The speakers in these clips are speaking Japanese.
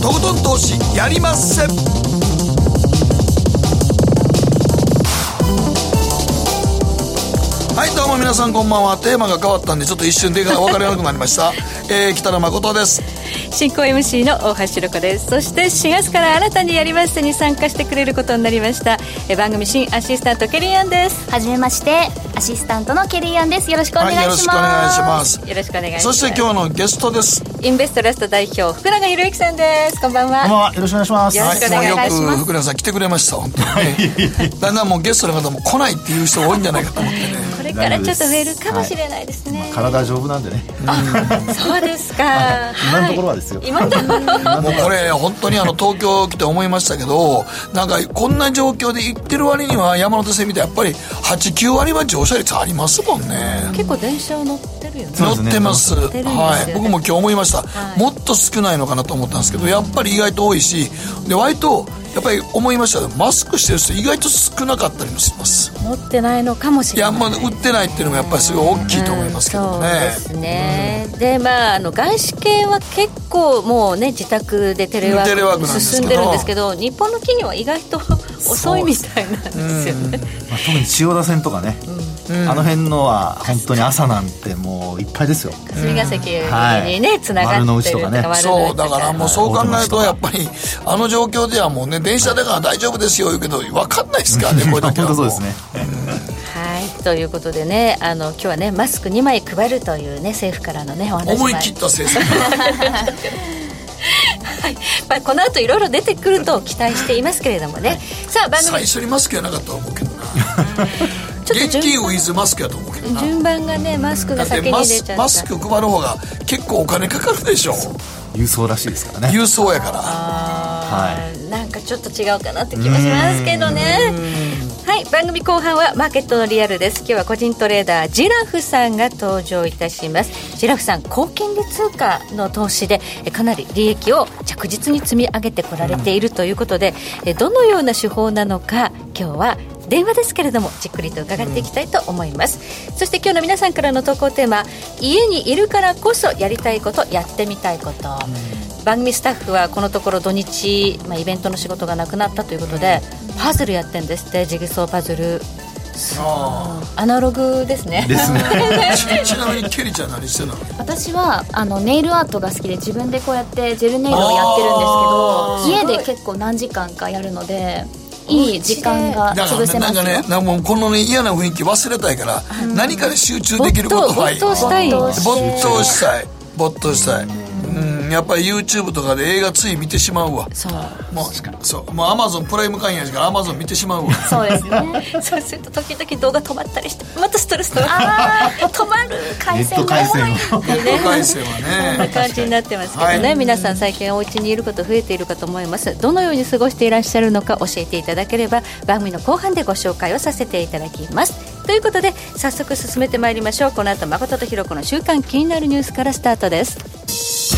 とことん投資やりまっせ。はいどうも皆さんこんばんは。テーマが変わったんでちょっと一瞬で分かりなくなりました、えー、北野誠です進行 MC の大橋ろ子です。そして4月から新たにやりましてに参加してくれることになりましたえ番組新アシスタントケリーアンです。はじめましてアシスタントのケリーアンです。よろしくお願いします、はい、よろしくお願いします。よろしくお願いします。そして今日のゲストです。インベストラスト代表福永博之さんです。こんばんは。こんばんは。よろしくお願いします。よろしくお願いします、はい、よく福永さん来てくれました本当に。ねだんだんもうゲストの方も来ないっていう人が多いんじゃないかと思ってね。これからちょっと増えるかもしれないですね、はい。まあ、体丈夫なんでね。そうですか。今のところはですよ。今もうこれ本当にあの東京来て思いましたけどなんかこんな状況で行ってる割には山手線見てやっぱり89割は乗車率ありますもんね。結構電車乗ってるよね。乗ってます、ね、はい。僕も今日思いました、はい、もっと少ないのかなと思ったんですけどやっぱり意外と多いしで割とやっぱり思いました。マスクしてる人意外と少なかったりもします。持ってないのかもしれない。いや、まあ、売ってないっていうのがやっぱりすごい大きいと思いますけどね、うん、そうですね、うん、でまああの外資系は結構もうね自宅でテレワーク進んでるんですけど日本の企業は意外と遅いみたいなんですよね、まあ、特に千代田線とかね、あの辺のは本当に朝なんてもういっぱいですよ。霞が関にねつな、がってるとかね。そうだからもうそう考えるとやっぱりあの状況ではもうね電車だから大丈夫ですよ言うけど分かんないですからねこれだけはそうですね、はい。ということでねあの今日はねマスク2枚配るというね政府からのねお話思い切った政策。はい。まあ、この後いろいろ出てくると期待していますけれどもね、はい、さあ番組。最初にマスクやなかったと思うけどな現金ウィズマスクやと思うけどな。順番がねマスクが先に出ちゃった。マスク配る方が結構お金かかるでしょ。郵送らしいですからね。郵送やから。はい、なんかちょっと違うかなって気もしますけどね。はい番組後半はマーケットのリアルです。今日は個人トレーダージラフさんが登場いたします。ジラフさん高金利通貨の投資でかなり利益を着実に積み上げてこられているということでどのような手法なのか今日は電話ですけれどもじっくりと伺っていきたいと思います、うん、そして今日の皆さんからの投稿テーマ家にいるからこそやりたいことやってみたいこと、うん、番組スタッフはこのところ土日、まあ、イベントの仕事がなくなったということで、パズルやってんですってジグソーパズル。アナログですね。ですね。ちなみにケリちゃん何してんの？私はあのネイルアートが好きで自分でこうやってジェルネイルをやってるんですけど家で結構何時間かやるのでいい時間が潰せますよ。なんかねこの、ね、嫌な雰囲気忘れたいから、何かで集中できることは没頭したい没頭したい。没頭したい。うんやっぱり YouTube とかで映画つい見てしまうわ。そう。もうそう。もうアマゾンプライム会員やしからアマゾン見てしまうわ。そうですね。そうすると時々動画止まったりしてまたストレスとああ止まる回線が。多いネット回線はね。そんな感じになってますけどね、はい、皆さん最近お家にいること増えているかと思います。どのように過ごしていらっしゃるのか教えていただければ番組の後半でご紹介をさせていただきます。ということで早速進めてまいりましょう。この後誠とひろ子の週刊気になるニュースからスタートです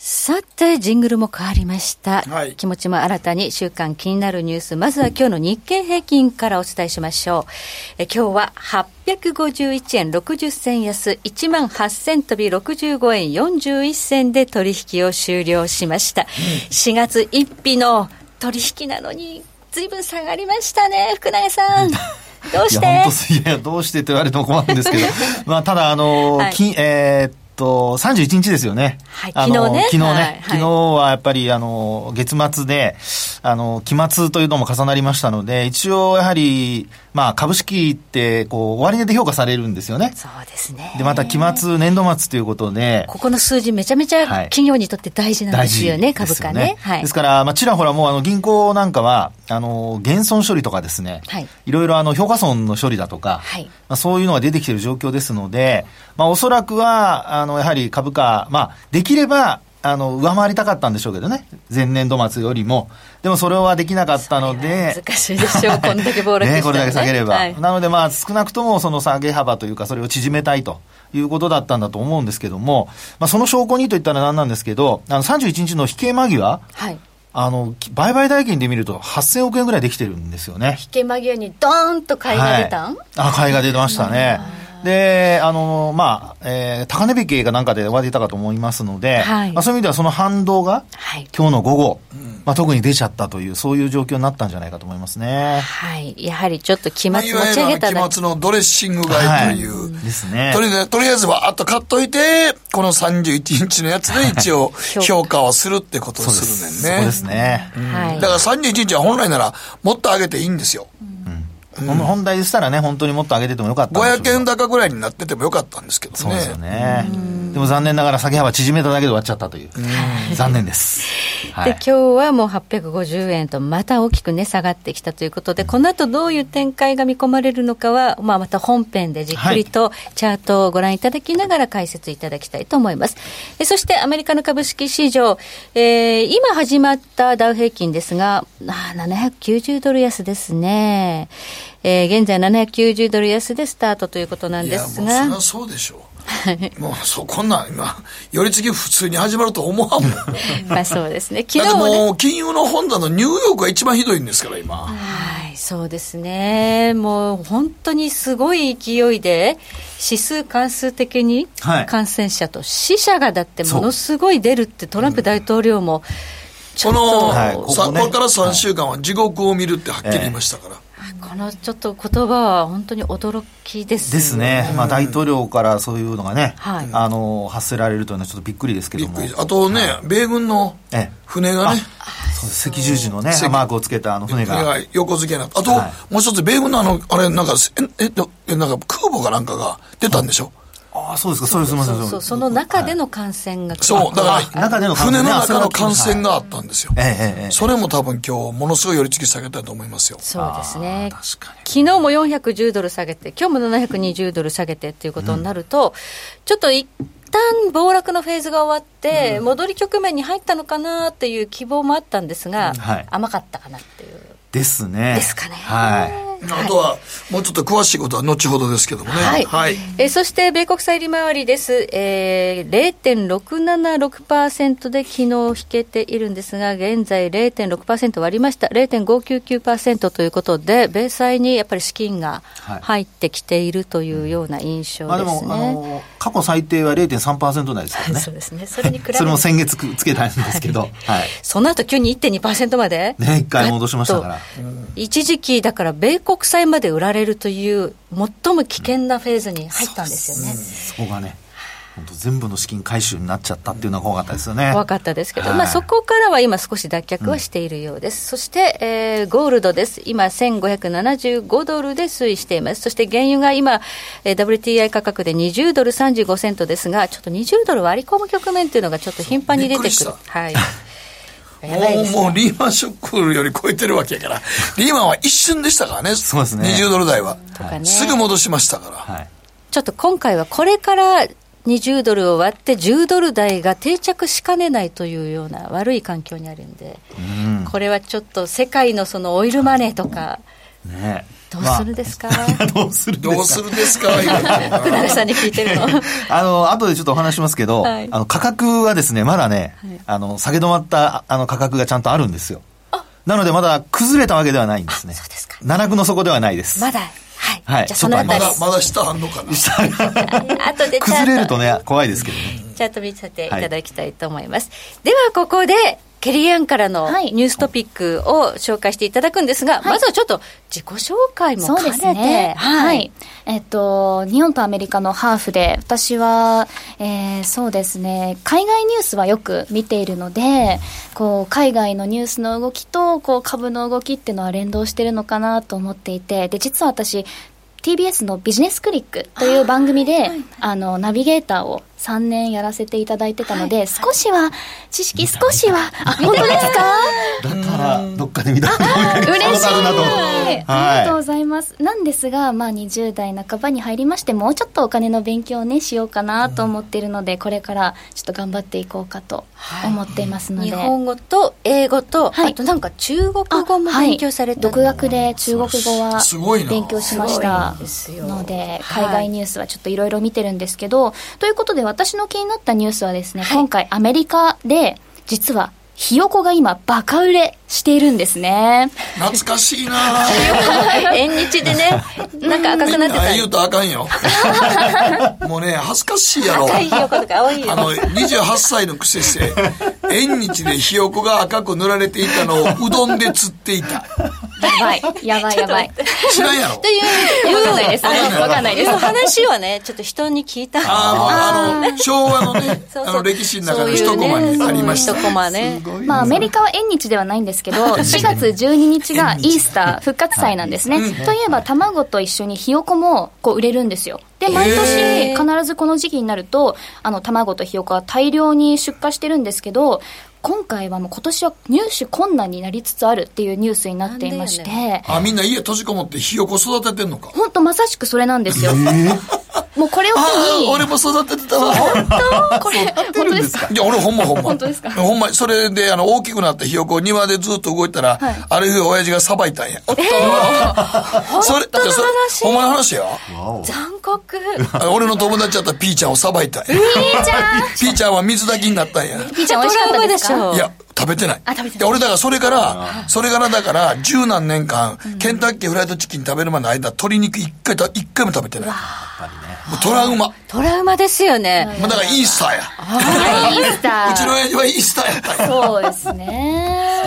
さて、ジングルも変わりました。はい、気持ちも新たに週間気になるニュース。まずは今日の日経平均からお伝えしましょう。え今日は851円60銭安、1万8000飛び65円41銭で取引を終了しました。うん、4月1日の取引なのに、ずいぶん下がりましたね、福永さん。どうして？いや、どうしてって言われても困るんですけど、まあ、ただ、あの、はい、えー、と、31日ですよね。はい、昨日ね。昨日ね、はい、昨日はやっぱり、あの、月末で、あの、期末というのも重なりましたので、一応やはり、まあ、株式って、こう、終値で評価されるんですよね。そうですね。で、また期末、年度末ということで、ここの数字めちゃめちゃ企業にとって大事なんですよね、はい、株価ね。はい。ですから、まあ、ちらほらもう、あの、銀行なんかは、あの、減損処理とかですね、はい。いろいろ、あの、評価損の処理だとか、はい。まあ、そういうのが出てきている状況ですので、まあ、おそらくは、あの、やはり株価、まあ、できれば、あの、上回りたかったんでしょうけどね。前年度末よりも。でもそれはできなかったので。難しいでしょう。こんだけ暴落して、ね、ね。これだけ下げれば。はい、なのでまあ少なくともその下げ幅というかそれを縮めたいと。いうことだったんだと思うんですけども、まあ、その証拠にといったら何なんですけど、あの31日の引け間際、はい、あの、売買代金で見ると8000億円ぐらいできてるんですよね。引け間際にドーンと買いが出たん、はい、あ、買いが出ましたね。で、あの、まあ、えー、高値引きがなんかで終わっていたかと思いますので、はい、まあ、そういう意味ではその反動が、はい、今日の午後、うんまあ、特に出ちゃったという、そういう状況になったんじゃないかと思いますね。はい。やはりちょっと期末持ち上げたら。期末のドレッシング買いという。はい、ですね。とりあえず、とりあえずわーっと買っといて、この31日のやつで一応評価をするってことをするねんね。そうですね。はい。だから31日は本来ならもっと上げていいんですよ。うん、本題でしたらね、本当にもっと上げててもよかった500円高ぐらいになっててもよかったんですけどね。そうですよね。でも残念ながら下げ幅縮めただけで終わっちゃったという。残念です。はい、で、今日はもう850円とまた大きくね、下がってきたということで、この後どういう展開が見込まれるのかは、まあ、また本編でじっくりとチャートをご覧いただきながら解説いただきたいと思います。えそしてアメリカの株式市場、えー、今始まったダウ平均ですが、あ790ドル安ですね。えー、現在790ドル安でスタートということなんですが。いや、そうでしょう。もうそこんな今寄り付き普通に始まると思わんもん。まあそうですね。昨日も、ね、もう金融の本田のニューヨークが一番ひどいんですから今。はいそうですね。もう本当にすごい勢いで指数関数的に感染者と死者がだってものすごい出るってトランプ大統領も、この、はいここね、これから3週間は地獄を見るってはっきり言いましたから、このちょっと言葉は本当に驚きですね。ですね。まあ大統領からそういうのがね、はい、あの発せられるというのはちょっとびっくりですけども。あとね、はい、米軍の船がね。赤十字のね、マークをつけたあの船が。船が横付けなあと、はい、もう一つ、米軍のあの、あれ、なんか、え、えっと、なんか空母かなんかが出たんでしょ、ああ、そうですか、そうです、すみません。そう、その中での感染が、そう、だから、中での船の中の感染があったんですよ。ええ、それも多分今日、ものすごい寄り付き下げたと思いますよ。そうですね。確かに。昨日も410ドル下げて、今日も720ドル下げてっていうことになると、ちょっと一旦暴落のフェーズが終わって、戻り局面に入ったのかなっていう希望もあったんですが、甘かったかなっていう。ですね。ですかね。はい。あとは、もうちょっと詳しいことは後ほどですけどもね。はい。はい、えー、そして、米国債利回りです。えー、0.676%で昨日引けているんですが、現在0.6%割りました。0.599%ということで、米債にやっぱり資金が入ってきているというような印象ですね。まあ、でも、あの過去最低は0.3%台ですからね。そうですね。それに比べ それも先月つけたんですけど。はい。その後急に1.2%まで？ね、一回戻しましたから。一時期、だから米国債まで売られるという、最も危険なフェーズに入ったんですよね。そこがね。本当全部の資金回収になっちゃったっていうのは怖かったですよね。怖かったですけど、はい、まあそこからは今少し脱却はしているようです。うん、そして、えー、ゴールドです。今1575ドルで推移しています。そして原油が今、えー、WTI 価格で20ドル35セントですが、ちょっと20ドル割り込む局面というのがちょっと頻繁に出てくる。はい。もう、もうリーマンショックより超えてるわけやから。リーマンは一瞬でしたからね。そうですね。20ドル台は。ね、すぐ戻しましたから。はい、ちょっと今回はこれから20ドルを割って10ドル台が定着しかねないというような悪い環境にあるんで、うん、これはちょっと世界のそのオイルマネーとか、ね、どうするですか、まあ、どうするどうするですか？福永 さんに聞いてるの。あの後でちょっとお話しますけど、はい、あの価格はですねまだね、はい、あの下げ止まったあの価格がちゃんとあるんですよ。なのでまだ崩れたわけではないんですね。そうですか。七の底ではないです。まだ。はい。はい、じゃそのあたり。まだ、まだ下あんのかな？後で崩れるとね、怖いですけどね。チャート見せてい。ただきたいと思います。はい、では、ここで、ケリーアンからのニューストピックを紹介していただくんですが、はい、まずはちょっと自己紹介も兼ねて、ね、はい、はい、えっと、日本とアメリカのハーフで、私は、えー、そうですね、海外ニュースはよく見ているので、こう、海外のニュースの動きと、こう、株の動きっていうのは連動してるのかなと思っていて、で、実は私、TBS のビジネスクリックという番組で、あの、ナビゲーターを3年やらせていただいてたので、少しは、知識少しは、あ、本当ですか？だから、どっかで見た嬉しい。ありがとうございます。なんですが、まあ、20代半ばに入りまして、もうちょっとお金の勉強をね、しようかなと思っているので、これからちょっと頑張っていこうかと思っていますので。日本語と英語と、あとなんか中国語も勉強されて、独学で中国語は勉強しました。ので、海外ニュースはちょっといろいろ見てるんですけど、ということで私の気になったニュースはですね、はい、今回アメリカで、実はひよこが今バカ売れしているんですね。懐かしいな。縁日でねなんか赤くなってた。言うとあかんよ。もうね恥ずかしいやろ。赤いひよことか青いあの28歳のくせして縁日でひよこが赤く塗られていたのをうどんで釣っていた。やばいやばいやばい。知らんやろ。というわかんないです。わかんないです。話はねちょっと人に聞いた。あああの昭和のねあの歴史の中の一コマにありました。一コマね。まあアメリカは縁日ではないんですけど 4月12日がイースター復活祭なんですね、といえば卵と一緒にひよこもこう売れるんですよ。で毎年必ずこの時期になるとあの卵とひよこは大量に出荷してるんですけど今回はもう今年は入手困難になりつつあるっていうニュースになっていまして、ね、あみんな家閉じこもってひよこ育ててんのか。本当まさしくそれなんですよ、えー、もうこれを機に。俺も育ててたわ。本当？これ本当ですか？いや俺ほんまほんま。本当ですか？ほんまそれであの大きくなったひよこを庭でずっと動いたら、はい、ある日親父がさばいたんや。おっと、えー、それ本当の話？ほんまの話や？残酷。俺の友達やったらピーちゃんをさばいたんや。ピーちゃん。ピーちゃんは水炊きになったんや。ピーちゃん美味しかったですか？いや食べてない。あ、食べてない。俺だからそれから、それからだから、十何年間、ケンタッキーフライドチキン食べるまでの間、鶏肉一回、一回も食べてない。もうトラウマ。トラウマですよね。もうだからイースターや。イースター。うちの親父はイースターやったそうですね。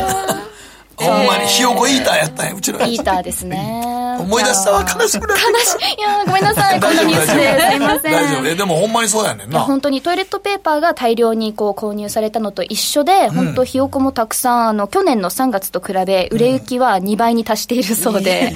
ほんまにひよこイーターやったんや、うちのイーターですね。思い出したわ、悲しくなって悲しい。いやごめんなさい、こんなニュースですいません。大丈夫。え、でもほんまにそうやねんな。本当にトイレットペーパーが大量にこう購入されたのと一緒で、本当ひよこもたくさん、あの、去年の3月と比べ、売れ行きは2倍に達しているそうで、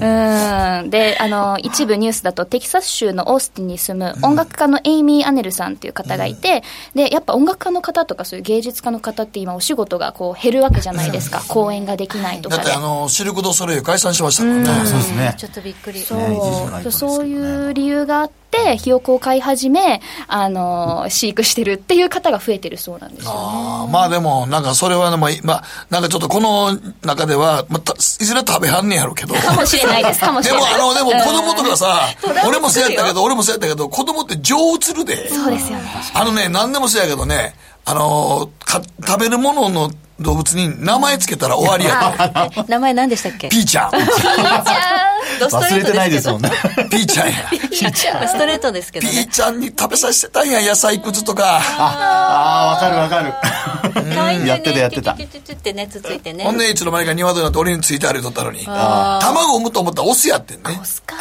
うん。で、あの、一部ニュースだと、テキサス州のオースティンに住む音楽家のエイミー・アネルさんっていう方がいて、で、やっぱ音楽家の方とかそういう芸術家の方って今お仕事がこう減るわけじゃないですか。公演ができないとかだってあの、シルク・ド・ソレイユ解散しましたからね。そうですね。ちょっとびっくり。そう、そういう理由があって、ひよこを飼い始め、あの、飼育してるっていう方が増えてるそうなんですよ、ね、あまあでも、なんかそれはね、まあ、まあ、なんかちょっとこの中では、まあ、いずれ食べはんねやろうけど。かもしれないです、かもしれない。でも、あの、でも子供とかさ、俺もそうやったけど、俺もそうやったけど、子供って情移るで。そうですよね。あのね、何でもそうやけどね、あのか、食べるものの動物に名前つけたら終わりや名前何でしたっけ？ピーちゃん。ピーちゃん。忘れてないですもんね。ピーちゃんや。ピーちゃん。ストレートですけどね。ピーちゃんに食べさせてたんや、野菜くずとか。ああ、わかるわかる。やってたやってた。って熱ついてね。ほんで、いつの間にか鶏になって俺についてあれとったのに。卵を産むと思ったらオスやってんね。オスか。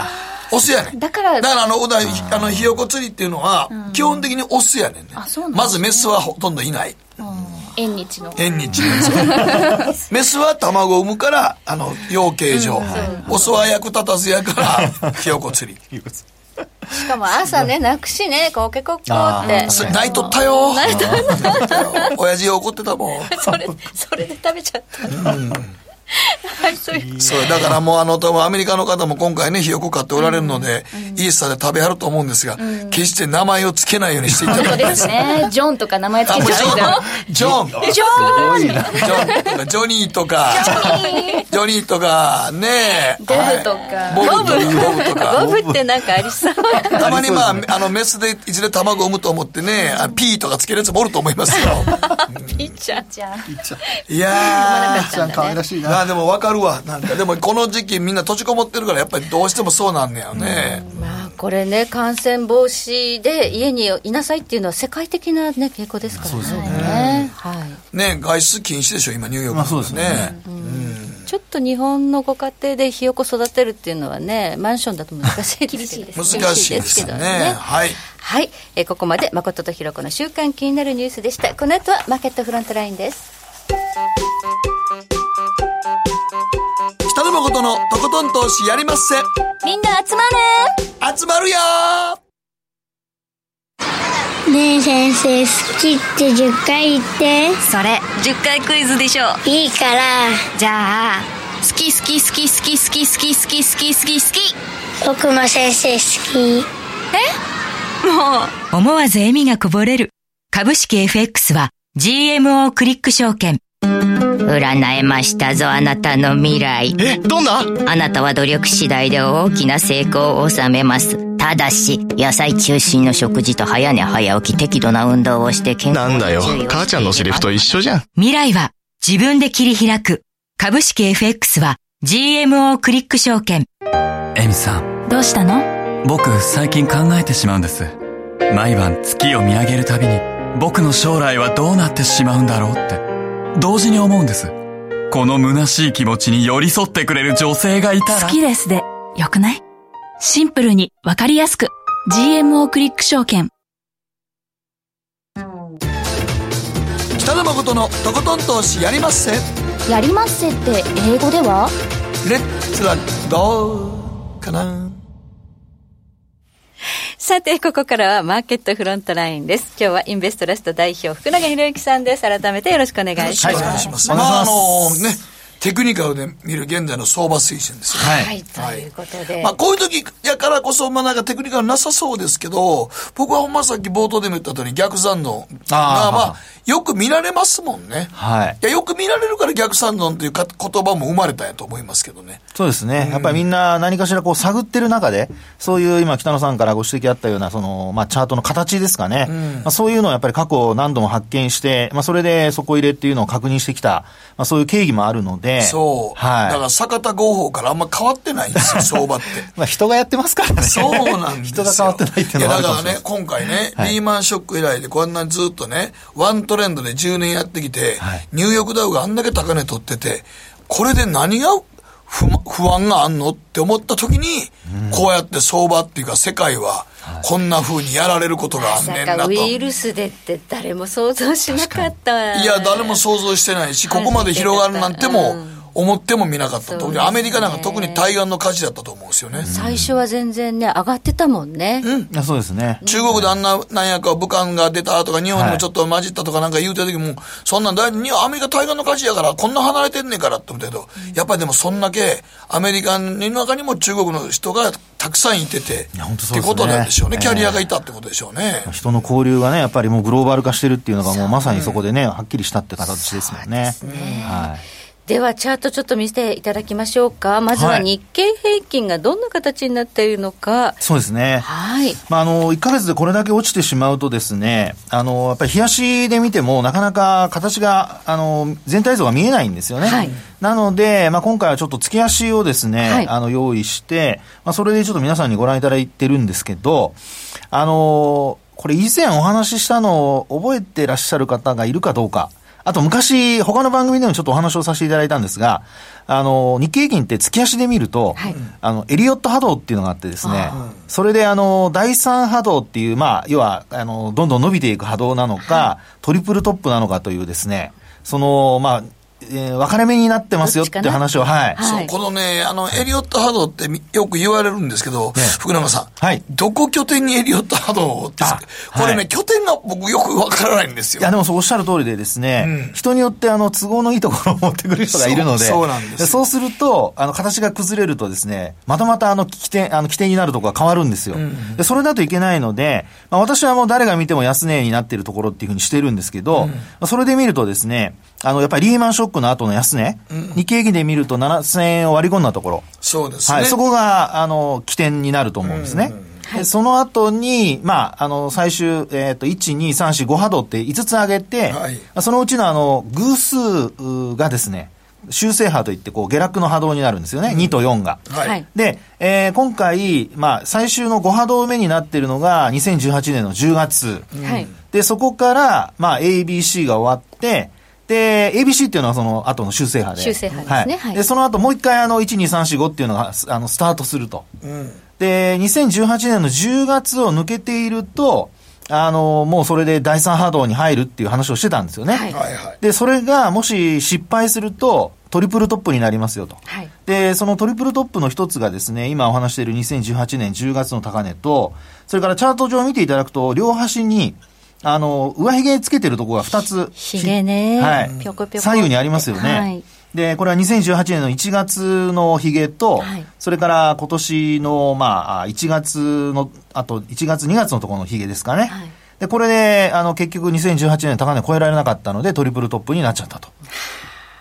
オスやねん。だから、だからあの、あの、ひよこ釣りっていうのは、基本的にオスやねんね。まずメスはほとんどいない。縁日の。縁日の。メスは卵を産むから、あの、養鶏場。オスは役立たずやから、ひよこ釣り。しかも朝ね、泣くしね、コケコッコって。泣いとったよ。泣いとったよ。親父怒ってたもん。それ、それで食べちゃった。うんはい、そういう。そう、だからもうあの、多分アメリカの方も今回ね、ひよこ買っておられるので、イースターで食べはると思うんですが、決して名前を付けないようにしていただきたいですね。ジョンとか名前付けちゃうジョン。ジョン。ジョン。ジョン。ジョニーとか、ジョニーとか、ねボブとか。ボブ。ボブとか。ボブってなんかありそう。たまにまあ、あの、メスでいずれ卵を産むと思ってね、ピーとかつけるやつもおると思いますよ。ピーちゃん。いやー。ピーちゃん可愛らしいな。でもわかるわ。なんか、でもこの時期みんな閉じこもってるから、やっぱりどうしてもそうなんだよね。まあ、これね、感染防止で家にいなさいっていうのは世界的なね、傾向ですからね。そうですよね。はい。ね、外出禁止でしょ、今、ニューヨーク、ね。まあ、そうですね。ちょっと日本のご家庭でひよこ育てるっていうのはね、マンションだと難しいですけど難しいですけどね。はい。はい。えー、ここまで誠とひろ子の週間気になるニュースでした。この後はマーケットフロントラインです。誠のとことん投資やりまっせ。みんな集まる集まるよ。ねえ先生好きって10回言って。それ10回クイズでしょ。いいから。じゃあ好き好き好き好き好き好き好き好き好き好き。僕も先生好き。え？もう。思わず笑みがこぼれる。株式 FX は GMO クリック証券占えましたぞあなたの未来。えどんな？あなたは努力次第で大きな成功を収めます。ただし野菜中心の食事と早寝早起き適度な運動をして健康なんだよ。母ちゃんのセリフと一緒じゃん。未来は自分で切り開く。株式 FX は GMO クリック証券。エミさん。どうしたの？僕最近考えてしまうんです。毎晩月を見上げるたびに僕の将来はどうなってしまうんだろうって同時に思うんです。この虚しい気持ちに寄り添ってくれる女性がいたら。好きですで、よくない？シンプルにわかりやすく。GMO クリック証券。北野誠のとことん投資やりまっせ。やりまっせって英語では？レッツはどうかな？さて、ここからはマーケットフロントラインです。今日はインベストラスト代表、福永博之さんです。改めてよろしくお願いします。はい、お願いします。まあ、あのね、テクニカルで見る現在の相場水準ですよね。はい。ということで。まあ、こういう時やからこそ、まあなんかテクニカルなさそうですけど、僕はほんまさっき冒頭でも言った通り逆算論が、まあ、よく見られますもんね。はい。いや、よく見られるから逆算論というか言葉も生まれたんやと思いますけどね。そうですね。うん、やっぱりみんな何かしらこう探ってる中で、そういう今北野さんからご指摘あったような、その、まあチャートの形ですかね。うん、まあそういうのをやっぱり過去何度も発見して、まあそれで底入れっていうのを確認してきた、まあそういう経緯もあるので。そう。はい。だから坂田合法からあんま変わってないんですよ、相場って。まあ人がやってますからね。そうなんですよ。人が変わってないっていうのはいやだからね、今回ね、はい、リーマンショック以来でこんなにずっとね、ワントレンドで10年やってきて、はい、ニューヨークダウがあんだけ高値取ってて、これで何が不不安があんのって思った時に、うん、こうやって相場っていうか世界は、こんなふうにやられることがあんねんなと。ウイルスでって誰も想像しなかった。いや、誰も想像してないし、ここまで広がるなんても、うん思ってもみなかったと、ね、アメリカなんか特に対岸の火事だったと思うんですよね、最初は全然ね、上がってたもんね、うん、そうですね。中国であんな、なんやか武漢が出たとか、日本にもちょっと混じったとかなんか言うてる時も、そんなん大、アメリカ対岸の火事やから、こんな離れてんねんからって思ったけど、やっぱりでもそんだけ、アメリカの中にも中国の人がたくさんいてて、いや本当そう、ね、ってことなんでしょうね、キャリアがいたってことでしょうね、人の交流がね、やっぱりもうグローバル化してるっていうのが、もうまさにそこでね、はっきりしたって形ですもんね。ね。はいでは、チャートちょっと見せていただきましょうか。まずは日経平均がどんな形になっているのか。はい、そうですね。はい。まあ、あの、1ヶ月でこれだけ落ちてしまうとですね、あの、やっぱり冷やしで見ても、なかなか形が、あの、全体像が見えないんですよね。はい。なので、まあ、今回はちょっと月足をですね、はい、あの、用意して、まあ、それでちょっと皆さんにご覧いただいてるんですけど、あの、これ以前お話ししたのを覚えてらっしゃる方がいるかどうか。あと昔、他の番組でもちょっとお話をさせていただいたんですが、あの、日経平均って月足で見ると、はい、あの、エリオット波動っていうのがあってですね、それであの、第三波動っていう、まあ、要は、あの、どんどん伸びていく波動なのか、はい、トリプルトップなのかというですね、その、まあ、えー、分かれ目になってますよって話を、はい。そう、このね、あの、エリオット波動ってよく言われるんですけど、ね、福永さん。はい。どこ拠点にエリオット波動ってこれね、はい、拠点が僕よく分からないんですよ。いや、でもそうおっしゃる通りでですね、うん、人によってあの、都合のいいところを持ってくる人がいるので、そうなんですそうすると、あの、形が崩れるとですね、またまたあの、起点、あの、起点になるところが変わるんですよ。うん、でそれだといけないので、まあ、私はもう誰が見ても安値になっているところっていうふうにしてるんですけど、うん、それで見るとですね、あの、やっぱりリーマンショックの後の安値、うん、日経平均で見ると7000円を割り込んだところ。そうですね。はい、そこが、あの、起点になると思うんですね。うんうんはい、その後に、まあ、あの、最終、えっ、ー、と、1、2、3、4、5波動って5つ上げて、はい、そのうちのあの、偶数がですね、修正波といって、こう、下落の波動になるんですよね。うん、2と4が。はい。で、えー、今回、まあ、最終の5波動目になっているのが、2018年の10月。はい。で、そこから、まあ、ABC が終わって、で、ABC っていうのはその後の修正波で。修正波ですね。はい。で、その後もう一回あの、1、2、3、4、5っていうのが、あの、スタートすると。うん、で、2018年の10月を抜けていると、あの、もうそれで第三波動に入るっていう話をしてたんですよね。はい。で、それがもし失敗すると、トリプルトップになりますよと。はい、で、そのトリプルトップの一つがですね、今お話している2018年10月の高値と、それからチャート上を見ていただくと、両端に、あの、上髭つけてるところが2つ。髭ね。はい。ぴょこぴょこ左右にありますよね。はい。で、これは2018年の1月の髭と、はい、それから今年の、まあ、1月の、あと1月2月のところの髭ですかね。はい、で、これで、あの、結局2018年高値超えられなかったので、トリプルトップになっちゃったと。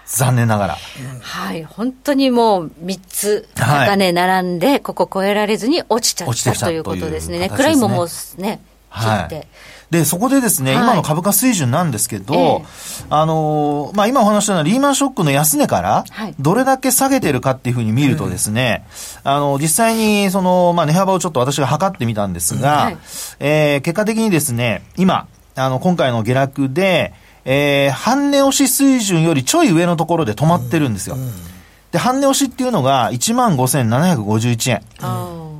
残念ながら。はい。本当にもう3つ高値並んで、はい、ここ超えられずに落ちちゃったということですね。ね暗いももね、切って。はいで、そこでですね、はい、今の株価水準なんですけど、えー、あのー、まあ、今お話したようなリーマンショックの安値から、どれだけ下げてるかっていうふうに見るとですね、あの、実際に、その、まあ、値幅をちょっと私が測ってみたんですが、はい、えー、結果的にですね、今、あの、今回の下落で、えー、半値押し水準よりちょい上のところで止まってるんですよ。で、半値押しっていうのが15,751円。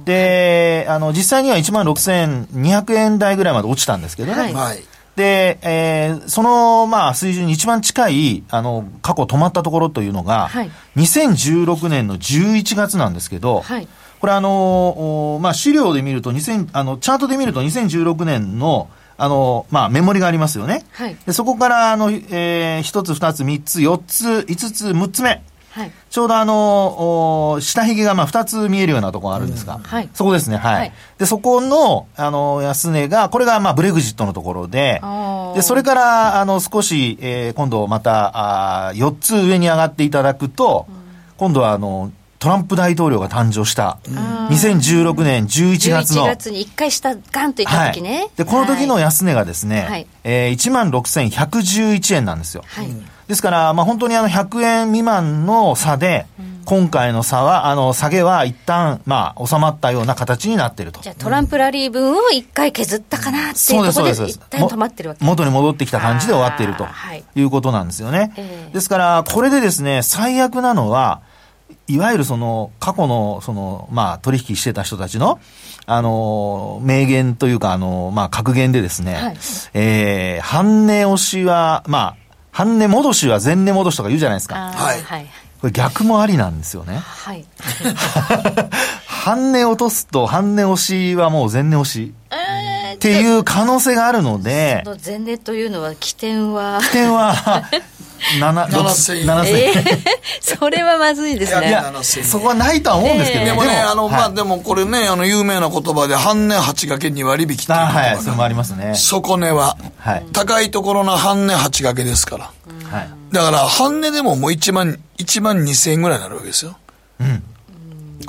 で、あの、実際には16,200円台ぐらいまで落ちたんですけどね。はい。で、えー、その、まあ、水準に一番近い、あの、過去止まったところというのが、はい、2016年の11月なんですけど、はい、これあの、まあ、資料で見ると、2000、あの、チャートで見ると2016年の、あの、まあ、メモリがありますよね。はい、でそこから、あの、えー、1つ、2つ、3つ、4つ、5つ、6つ目。はい、ちょうどあの、下髭がまあ2つ見えるようなところがあるんですが、うん。はい、そこですね、はい。はい、で、そこの、あの、安値が、これがまあブレグジットのところで、で、それから、あの、少し、えー、今度また、あ4つ上に上がっていただくと、うん、今度はあの、トランプ大統領が誕生した、2016年11月の。11月に1回下、ガンといった時ね。はい、で、この時の安値がですね、はい、えー、1万6111円なんですよ。はい、ですから、まあ、本当にあの100円未満の差で、今回の差は、あの、下げは一旦、まあ、収まったような形になっていると。じゃあ、トランプラリー分を一回削ったかなっていうところで、一旦止まってるわけ元に戻ってきた感じで終わっているということなんですよね。ですから、これでですね、最悪なのは、いわゆるその、過去の、その、まあ、取引してた人たちの、あの、名言というか、あの、まあ、格言でですね、はい、えー、半値押しは、まあ、半値戻しは前値戻しとか言うじゃないですか。はい。これ逆もありなんですよね。はい。半値落とすと半値押しはもう前値押し。えー、っていう可能性があるので。前値というのは起点は起点は7000円。7000円。えー、それはまずいですね。いや、そこはないとは思うんですけど、ね、でもね、あの、まあ、でもこれね、あの、有名な言葉で、半値8掛け2割引きっていうはい、それもありますね。底値は、はい、高いところの半値8掛けですから。はい。だから、半値でももう1万、1万2000円ぐらいになるわけですよ。うん。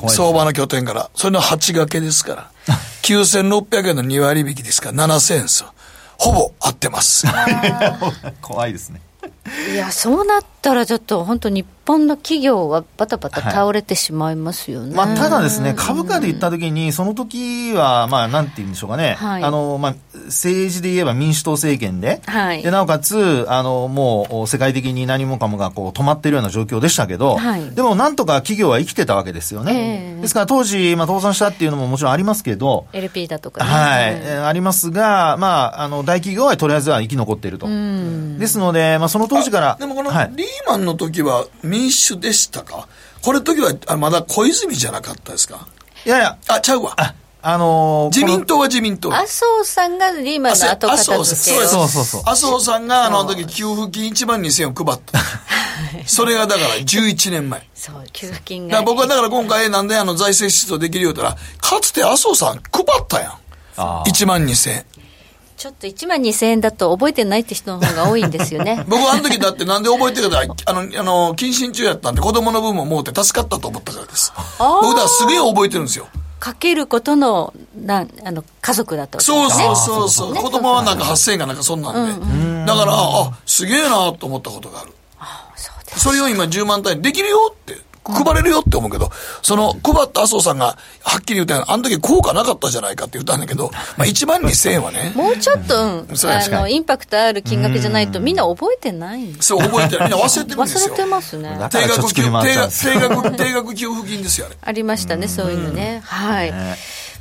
相場の拠点から。それの8掛けですから。9600円の2割引きですから7000円ですよ。ほぼ合ってます。怖いですね。いや、そうなったらちょっと本当日本の企業はバタバタ倒れてしまいますよね。はい、まあ、ただですね、株価で言ったときに、その時は、まあ、なんて言うんでしょうかね。はい、あの、まあ、政治で言えば民主党政権で、はい、で、なおかつ、あの、もう、世界的に何もかもがこう止まっているような状況でしたけど、はい、でも、なんとか企業は生きてたわけですよね。えー、ですから、当時、まあ、倒産したっていうのももちろんありますけど、LP だとか、ね、はい、えー、ありますが、まあ、あの、大企業はとりあえずは生き残っていると。ですので、まあ、その当時から。でも、この、リーマンの時は、民主でしたか？これ時はあまだ小泉じゃなかったですか？いやいや。あ、ちゃうわ。ああのー、自民党は自民党。麻生さんがリーマンの後片付けを。そうそうそう。麻生さんがあの時給付金1万2000円を配った。それがだから11年前。そう、給付金が。僕はだから今回なんであの財政出動できるようたら、かつて麻生さん配ったやん。1万2000円。ちょっと1万2000円だと覚えてないって人の方が多いんですよね。僕あの時だってなんで覚えてるかあの、あの、謹慎中やったんで子供の分ももうて助かったと思ったからです。僕だすげえ覚えてるんですよ。かけることの、なあの、家族だと、ね、そうそうそうそう、ね、子供はなんか8000円かなんかそんなんで。うんうん、だから、あ、すげえなと思ったことがある。あそうですそれを今10万単位できるよって。配れるよって思うけど、その、配った麻生さんが、はっきり言ったあの時効果なかったじゃないかって言ったんだけど、まあ1万2000円はね。もうちょっと、うん、あの、インパクトある金額じゃないとみんな覚えてないそう、覚えてない。みんな忘れてるんですよ。忘れてますね。定額給、定額、定額給付金ですよ、あれ。ありましたね、そういうのね。はい。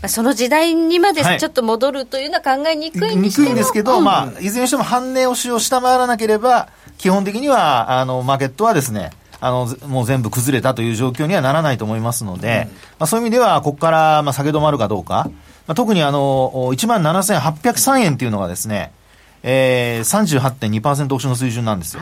その時代にまでちょっと戻るというのは考えにくいんですけど、はい、にくいんですけど、まあ、いずれにしても半値押しを下回らなければ、基本的には、あの、マーケットはですね、あの、もう全部崩れたという状況にはならないと思いますので、うん、まあ、そういう意味では、ここから、まあ、下げ止まるかどうか、まあ、特にあの、1万7803円っていうのがですね、えー、38.2%押しの水準なんですよ。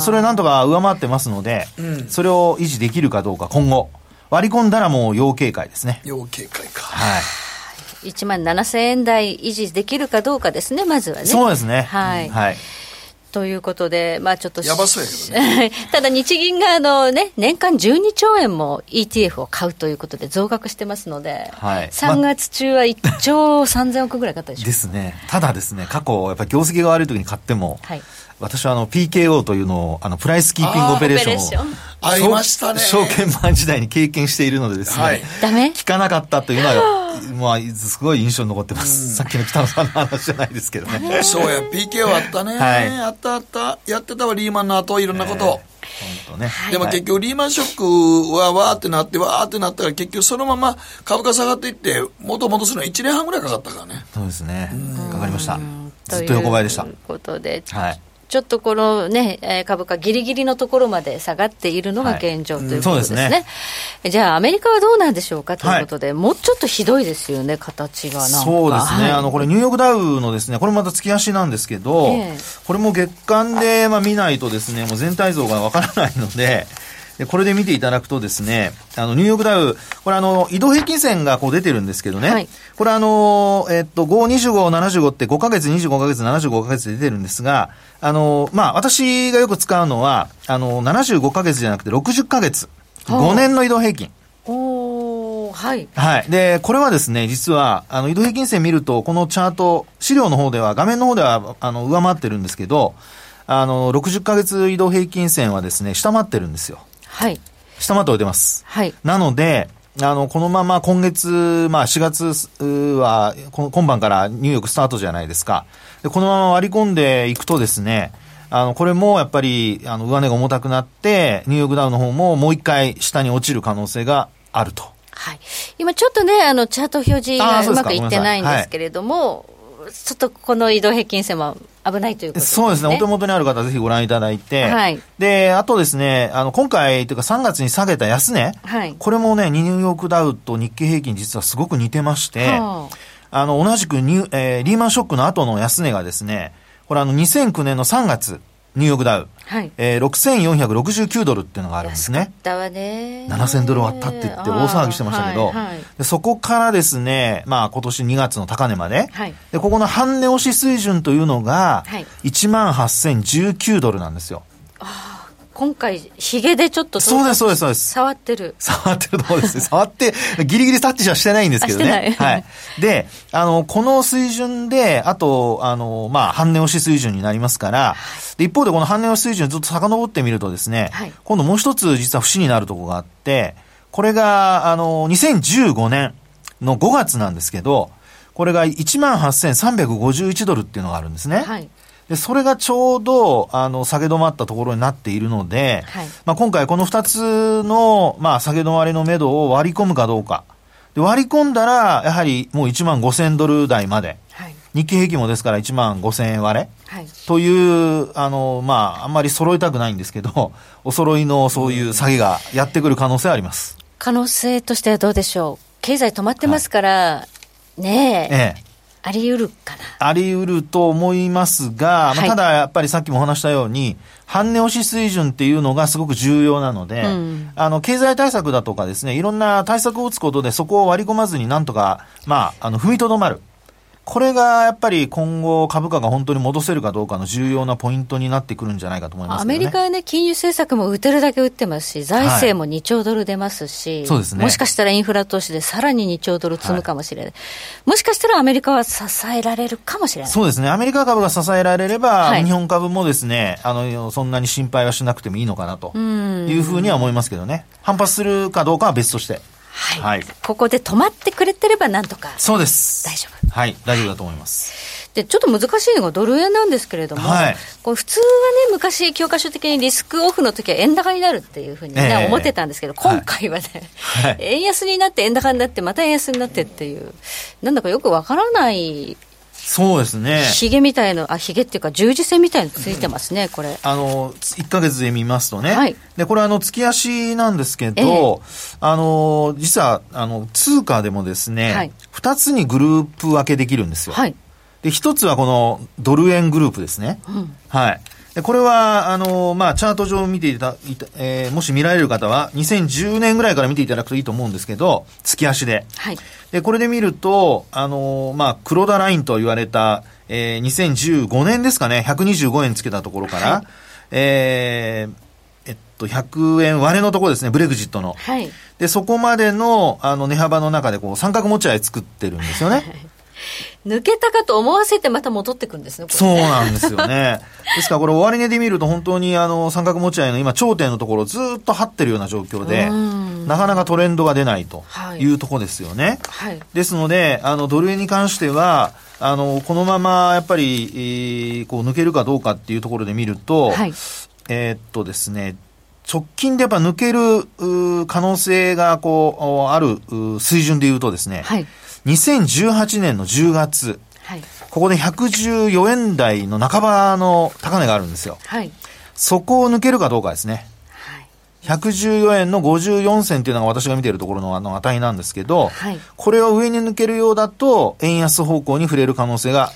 それなんとか上回ってますので、うん、それを維持できるかどうか、今後。割り込んだらもう要警戒ですね。要警戒か。はい。1万7000円台維持できるかどうかですね、まずはね。そうですね。はい。はい。ということで、まあちょっと。やばそうやけどね。ただ日銀があのね、年間12兆円も ETF を買うということで増額してますので、はい、3月中は1兆3000億ぐらい買ったでしょ。ですね。ただですね、過去、やっぱり業績が悪い時に買っても、はい、私はあの PKO というのを、あの、プライスキーピングオペレーションを、ありましたね。証券マン時代に経験しているのでですね、はい、ダメ？聞かなかったというのは、まあ、すごい印象に残ってます。さっきの北野さんの話じゃないですけどね。そうや、PKO あったね。はい。あったあった。やってたわ、リーマンの後、いろんなこと。本当ね、でも結局リーマンショックはわーってなってわーってなったから結局そのまま株価下がっていって元戻すのは1年半ぐらいかかったからね。そうですね。かかりました。ずっと横ばいでした。ということで、はい、ちょっとこのね、株価ぎりぎりのところまで下がっているのが現状ということですね。はい、すね。じゃあ、アメリカはどうなんでしょうかということで、はい、もうちょっとひどいですよね、形がそうですね、はい、あの、これニューヨークダウのですね、これまた月足なんですけど、えー、これも月間で、まあ、見ないとですね、もう全体像がわからないので、で、これで見ていただくとですね、あの、ニューヨークダウ、これあの、移動平均線がこう出てるんですけどね、はい、これあの、えっと、5、25、75って5ヶ月、25ヶ月、75ヶ月で出てるんですが、あの、まあ、私がよく使うのは、あの、75ヶ月じゃなくて60ヶ月、5年の移動平均。おはい。はい。で、これはですね、実は、あの、移動平均線見ると、このチャート、資料の方では、画面の方では、あの、上回ってるんですけど、あの、60ヶ月移動平均線はですね、下回ってるんですよ。はい。下回っておいてます。はい。なので、あの、このまま今月、まあ4月は、今晩からニューヨークスタートじゃないですか。で、このまま割り込んでいくとですね、あの、これもやっぱり、あの、上値が重たくなって、ニューヨークダウの方ももう一回下に落ちる可能性があると。はい。今ちょっとね、あの、チャート表示がうまくいってないんですけれども、ちょっとこの移動平均線は危ないということですね。そうですね。お手元にある方、ぜひご覧いただいて。はい。で、あとですね、あの、今回というか3月に下げた安値。はい。これもね、ニューヨークダウと日経平均実はすごく似てまして、はあ、あの、同じくニュ、えー、リーマンショックの後の安値がですね、これあの、2009年の3月、ニューヨークダウ。はい。えー、6469ドルっていうのがあるんですね。安ったわね。7000ドル割ったって言って大騒ぎしてましたけど、はいはい、でそこからですね、まあ今年2月の高値まで、はい、で、ここの半値押し水準というのが、はい、1万8019ドルなんですよ。ああ。今回、ひげでちょっとそうです、そうです、そうです。触ってる。触ってるところですね。触って、ギリギリタッチはしてないんですけどね。はい。で、あの、この水準で、あと、あの、まあ、半値押し水準になりますから、で一方でこの半値押し水準ずっと遡ってみるとですね、はい、今度もう一つ実は節になるところがあって、これが、あの、2015年の5月なんですけど、これが18,351ドルっていうのがあるんですね。はい。で、それがちょうど、あの、下げ止まったところになっているので、はい、まあ今回この2つの、まあ下げ止まりの目処を割り込むかどうか。で、割り込んだら、やはりもう1万5000ドル台まで。はい、日経平均もですから1万5000円割れ。はい、という、あの、まあ、あんまり揃えたくないんですけど、お揃いのそういう下げがやってくる可能性はあります。可能性としてはどうでしょう経済止まってますから、はい、ねえ。ええあり得るかな？あり得ると思いますが、まあ、ただやっぱりさっきもお話したように、半値押し水準っていうのがすごく重要なので、うん、あの、経済対策だとかですね、いろんな対策を打つことでそこを割り込まずになんとか、まあ、あの、踏みとどまる。これがやっぱり今後株価が本当に戻せるかどうかの重要なポイントになってくるんじゃないかと思います、ね、アメリカはね、金融政策も打てるだけ打ってますし、財政も2兆ドル出ますし、はい、そうですね。もしかしたらインフラ投資でさらに2兆ドル積むかもしれない。はい、もしかしたらアメリカは支えられるかもしれない。そうですね。アメリカ株が支えられれば、はい、日本株もですね、あの、そんなに心配はしなくてもいいのかなというふうには思いますけどね。反発するかどうかは別として。はい、はい、ここで止まってくれてればなんとかそうです。大丈夫。はい。大丈夫だと思います。でちょっと難しいのがドル円なんですけれども、はい、これ普通はね昔教科書的にリスクオフの時は円高になるっていうふうにね、えー、思ってたんですけど今回はね、はい、円安になって円高になってまた円安になってっていうなんだかよくわからないそうですね。ヒゲみたいの、あ、ヒゲっていうか十字線みたいのついてますね、これ。あの、1ヶ月で見ますとね。はい、で、これあの、月足なんですけど、えー、あの、実は、あの、通貨でもですね、はい、2つにグループ分けできるんですよ。はい、で、1つはこのドル円グループですね。うん、はい。これは、あの、まあ、チャート上見ていた、いたえー、もし見られる方は、2010年ぐらいから見ていただくといいと思うんですけど、月足で。はい。で、これで見ると、あの、まあ、黒田ラインと言われた、えー、2015年ですかね、125円つけたところから、はい、えー、えっと、100円割れのところですね、ブレグジットの。はい。で、そこまでの、あの、値幅の中で、こう、三角持ち合い作ってるんですよね。抜けたかと思わせてまた戻ってくるんですね、ねそうなんですよね。ですからこれ終値で見ると本当にあの三角持ち合いの今頂点のところずっと張ってるような状況で、なかなかトレンドが出ないとい。うところですよね。はい、ですので、あのドル円に関しては、あの、このままやっぱり、えー、こう抜けるかどうかっていうところで見ると、はい、えー、っとですね、直近でやっぱ抜ける可能性がこう、ある水準で言うとですね、はい、2018年の10月、はい、ここで114円台の半ばの高値があるんですよ。はい、そこを抜けるかどうかですね。114円の54銭というのが私が見ているところのあの値なんですけど、はい、これを上に抜けるようだと、円安方向に触れる可能性が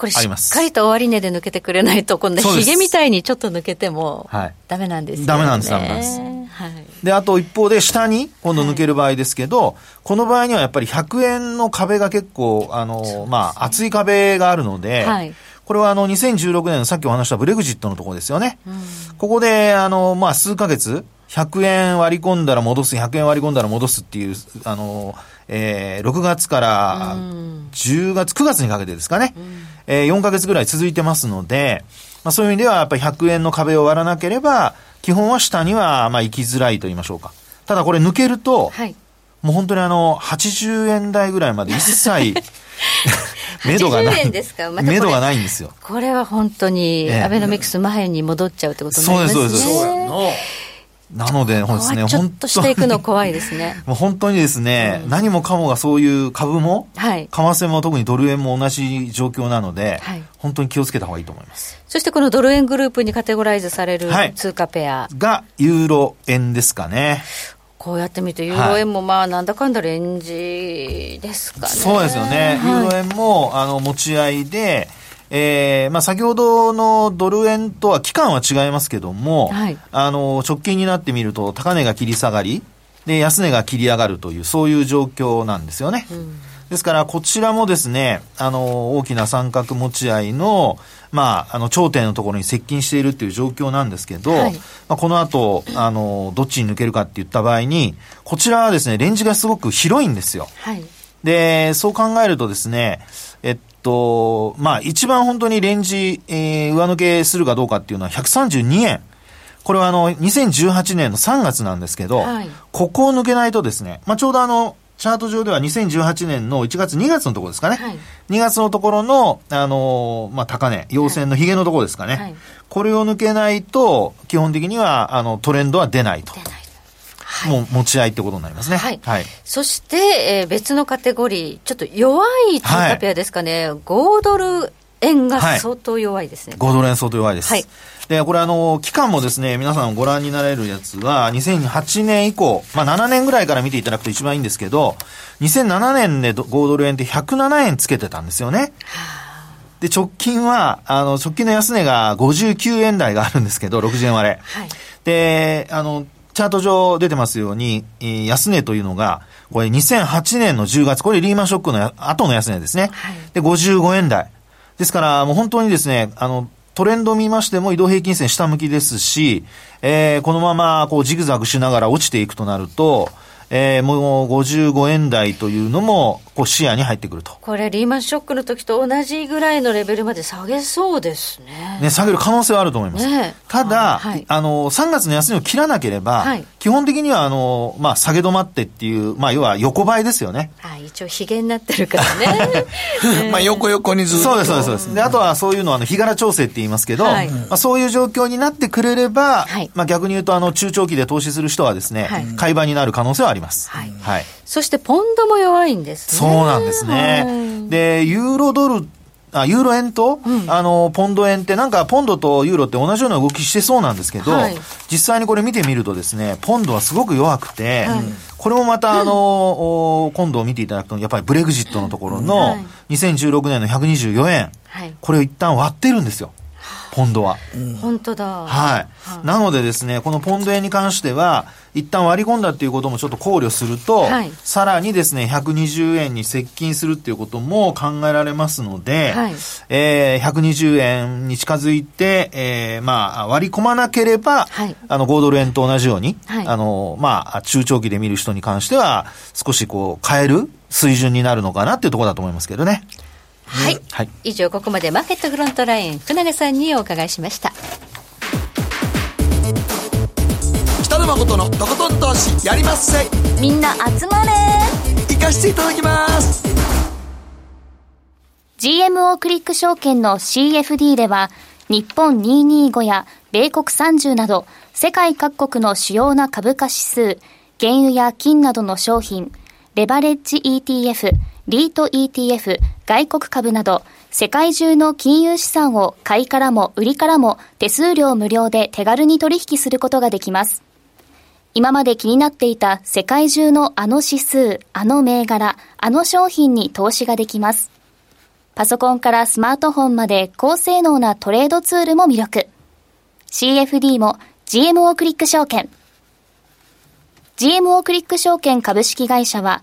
これしっかりと終値で抜けてくれないと、今度ヒゲみたいにちょっと抜けても、はい、ダメなんですよね。ダメなんです、ダメなんです。はい、で、あと一方で下に今度抜ける場合ですけど、はい、この場合にはやっぱり100円の壁が結構、あの、ね、まあ、厚い壁があるので、はい、これはあの、2016年のさっきお話したブレグジットのところですよね。うん、ここで、あの、まあ、数ヶ月、100円割り込んだら戻す、100円割り込んだら戻すっていう、あの、えー、6月から10月、9月にかけてですかね、うん、えー、4ヶ月ぐらい続いてますので、まあ、そういう意味ではやっぱり100円の壁を割らなければ、基本は下にはまあ行きづらいと言いましょうか。ただこれ抜けると、はい、もう本当にあの、80円台ぐらいまで一切 目処がない。目処がないんですよ。これは本当に、アベノミクス前に戻っちゃうってことになりますね。そうです、そうです。な。なので、ですね、ちょっとしていくの怖いですね。もう本当にですね、うん、何もかもがそういう株も、はい、為替も特にドル円も同じ状況なので、はい、本当に気をつけた方がいいと思います。そしてこのドル円グループにカテゴライズされる通貨ペア。はい、が、ユーロ円ですかね。こうやって見ると、ユーロ円もまあ、なんだかんだレンジですかね。そうですよね。ユーロ円も、あの、持ち合いで、えー、まあ、先ほどのドル円とは期間は違いますけども、はい、あの、直近になってみると、高値が切り下がり、で、安値が切り上がるという、そういう状況なんですよね。うん、ですから、こちらもですね、あの、大きな三角持ち合いの、まあ、あの、頂点のところに接近しているっていう状況なんですけど、はい、まあ、この後、あの、どっちに抜けるかって言った場合に、こちらはですね、レンジがすごく広いんですよ。はい、で、そう考えるとですね、えっと、まあ、一番本当にレンジ、えー、上抜けするかどうかっていうのは132円。これはあの、2018年の3月なんですけど、はい、ここを抜けないとですね、まあ、ちょうどあの、チャート上では2018年の1月、2月のところですかね。はい、2月のところの、あのー、まあ、高値、陽線のヒゲのところですかね。はい、これを抜けないと、基本的には、あの、トレンドは出ないと。もう持ち合いってことになりますね。はい。はい、そして、えー、別のカテゴリー、ちょっと弱い通貨ペアですかね、はい、5ドル円が相当弱いですね。はい、5ドル円相当弱いです。はい。で、これあの、期間もですね、皆さんご覧になれるやつは、2008年以降、まあ7年ぐらいから見ていただくと一番いいんですけど、2007年で5ドル円って107円つけてたんですよね。で、直近は、あの、直近の安値が59円台があるんですけど、60円割れ。はい。で、あの、チャート上出てますように、安値というのが、これ2008年の10月、これリーマンショックの後の安値ですね。はい、で、55円台。ですから、もう本当にですね、あの、トレンドを見ましても移動平均線下向きですし、えー、このままこうジグザグしながら落ちていくとなると、えー、もう55円台というのもこう視野に入ってくると。これ、リーマンショックの時と同じぐらいのレベルまで下げそうですね。ね、下げる可能性はあると思います。ね、ただ、はい、あの、3月の安値を切らなければ、はい、基本的には、あの、まあ、下げ止まってっていう、まあ、要は横ばいですよね。あ一応、ひげになってるからね。まあ、横横にずっと。そうです、そうです、そうです。で、あとはそういうのは、あの、日柄調整って言いますけど、はい、まあ、そういう状況になってくれれば、まあ、逆に言うと、あの、中長期で投資する人はですね、買い場になる可能性はあります。はい。そして、ポンドも弱いんですね。そうなんですね。で、ユーロドルあユーロ円と、うん、あの、ポンド円ってなんかポンドとユーロって同じような動きしてそうなんですけど、はい、実際にこれ見てみるとですね、ポンドはすごく弱くて、はい、これもまたあの、うん、今度見ていただくと、やっぱりブレグジットのところの2016年の124円、はい、これを一旦割ってるんですよ。ポンドは。本当だ。はい。なのでですね、このポンド円に関しては、一旦割り込んだっていうこともちょっと考慮すると、はい、さらにですね、120円に接近するっていうことも考えられますので、はい、えー、120円に近づいて、えー、まあ、割り込まなければ、はい、あの、5ドル円と同じように、はい、あの、まあ、中長期で見る人に関しては、少しこう、変える水準になるのかなっていうところだと思いますけどね。はい、はい、以上ここまでマーケットフロントライン福永さんにお伺いしました。北野誠のとことん投資やりまっせ。みんな集まれ。行かしていただきます。GMO クリック証券の CFD では日本225や米国30など世界各国の主要な株価指数原油や金などの商品レバレッジ ETF リート ETF、外国株など、世界中の金融資産を買いからも売りからも手数料無料で手軽に取引することができます。今まで気になっていた世界中のあの指数、あの銘柄、あの商品に投資ができます。パソコンからスマートフォンまで高性能なトレードツールも魅力。CFD も GMO クリック証券。GMO クリック証券株式会社は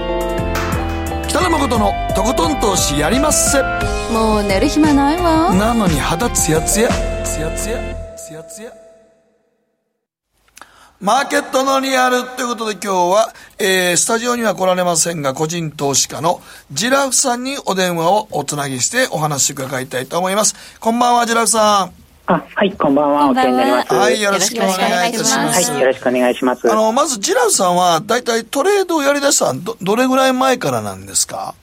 北野誠のとことん投資やりまっせ。もう寝る暇ないわ。なのに肌ツヤツヤ。ツヤツヤ。ツヤツヤ。マーケットのリアルということで今日は、えー、スタジオには来られませんが、個人投資家のジラフさんにお電話をおつなぎしてお話伺いたいと思います。こんばんは、ジラフさん。あ、はい、こんばんは。お世話になります。はい、よろしくお願いいたします。はい、よろしくお願いします。あの、まず、ジラフさんは、大体トレードをやり出したど、どれぐらい前からなんですか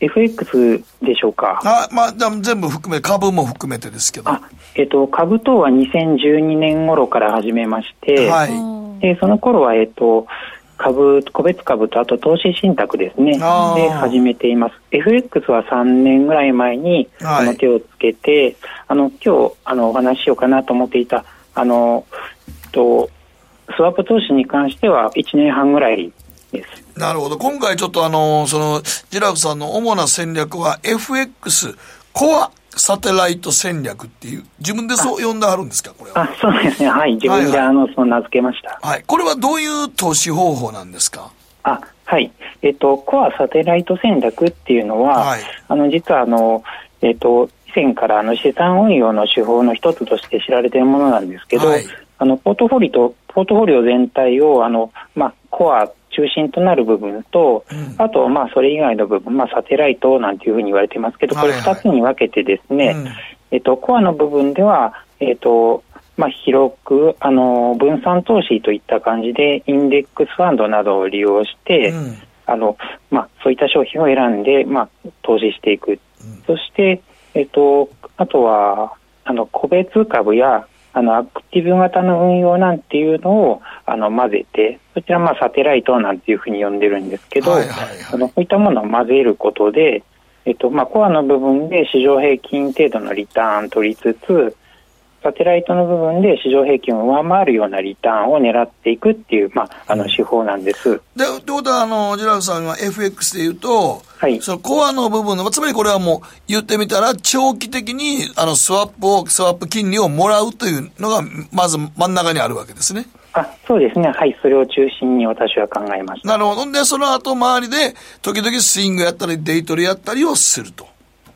？FX でしょうか。あ、まあ、全部含め、株も含めてですけど。あ、えっ、と、株等は2012年頃から始めまして、はい。で、その頃は、えっ、と、株、個別株とあと投資信託ですね。で始めています。FX は3年ぐらい前に、あの手をつけて、あの、今日、あの、お話ししようかなと思っていた、あの、と、スワップ投資に関しては1年半ぐらいです。なるほど。今回ちょっとあの、その、ジラフさんの主な戦略は FX、コアサテライト戦略っていう、自分でそう呼んであるんですか、これは？あ、そうですね。はい。自分で、あの、そう名付けました。はい。これはどういう投資方法なんですか？あ、はい。えっと、コアサテライト戦略っていうのは、はい、あの、実はあの、えっと、以前からあの資産運用の手法の一つとして知られているものなんですけど、はい、あの、ポートフォリオ、ポートフォリオ全体を、あの、まあ、コア中心となる部分と、うん、あと、まあ、それ以外の部分、まあ、サテライトなんていうふうに言われてますけど、これ二つに分けてですね、はいはい、えっと、コアの部分では、えっと、まあ、広く、あの、分散投資といった感じで、インデックスファンドなどを利用して、うん、あの、まあ、そういった商品を選んで、まあ、投資していく。うん、そして、えっと、あとは、あの、個別株や、あの、アクティブ型の運用なんていうのを、あの、混ぜて、そちらまあサテライトなんていうふうに呼んでるんですけど、はいはいはい、あのこういったものを混ぜることで、えっと、まあ、コアの部分で市場平均程度のリターン取りつつ、サテライトの部分で市場平均を上回るようなリターンを狙っていくっていう、まあ、あの手法なんです。で、ということは、あの、ジラフさんが FX で言うと、はい、そのコアの部分の、つまりこれはもう言ってみたら、長期的にあのスワップを、スワップ金利をもらうというのが、まず真ん中にあるわけですね。あそうですね。はい。それを中心に私は考えました。なるほど。で、その後周りで、時々スイングやったり、デイトレやったりをすると。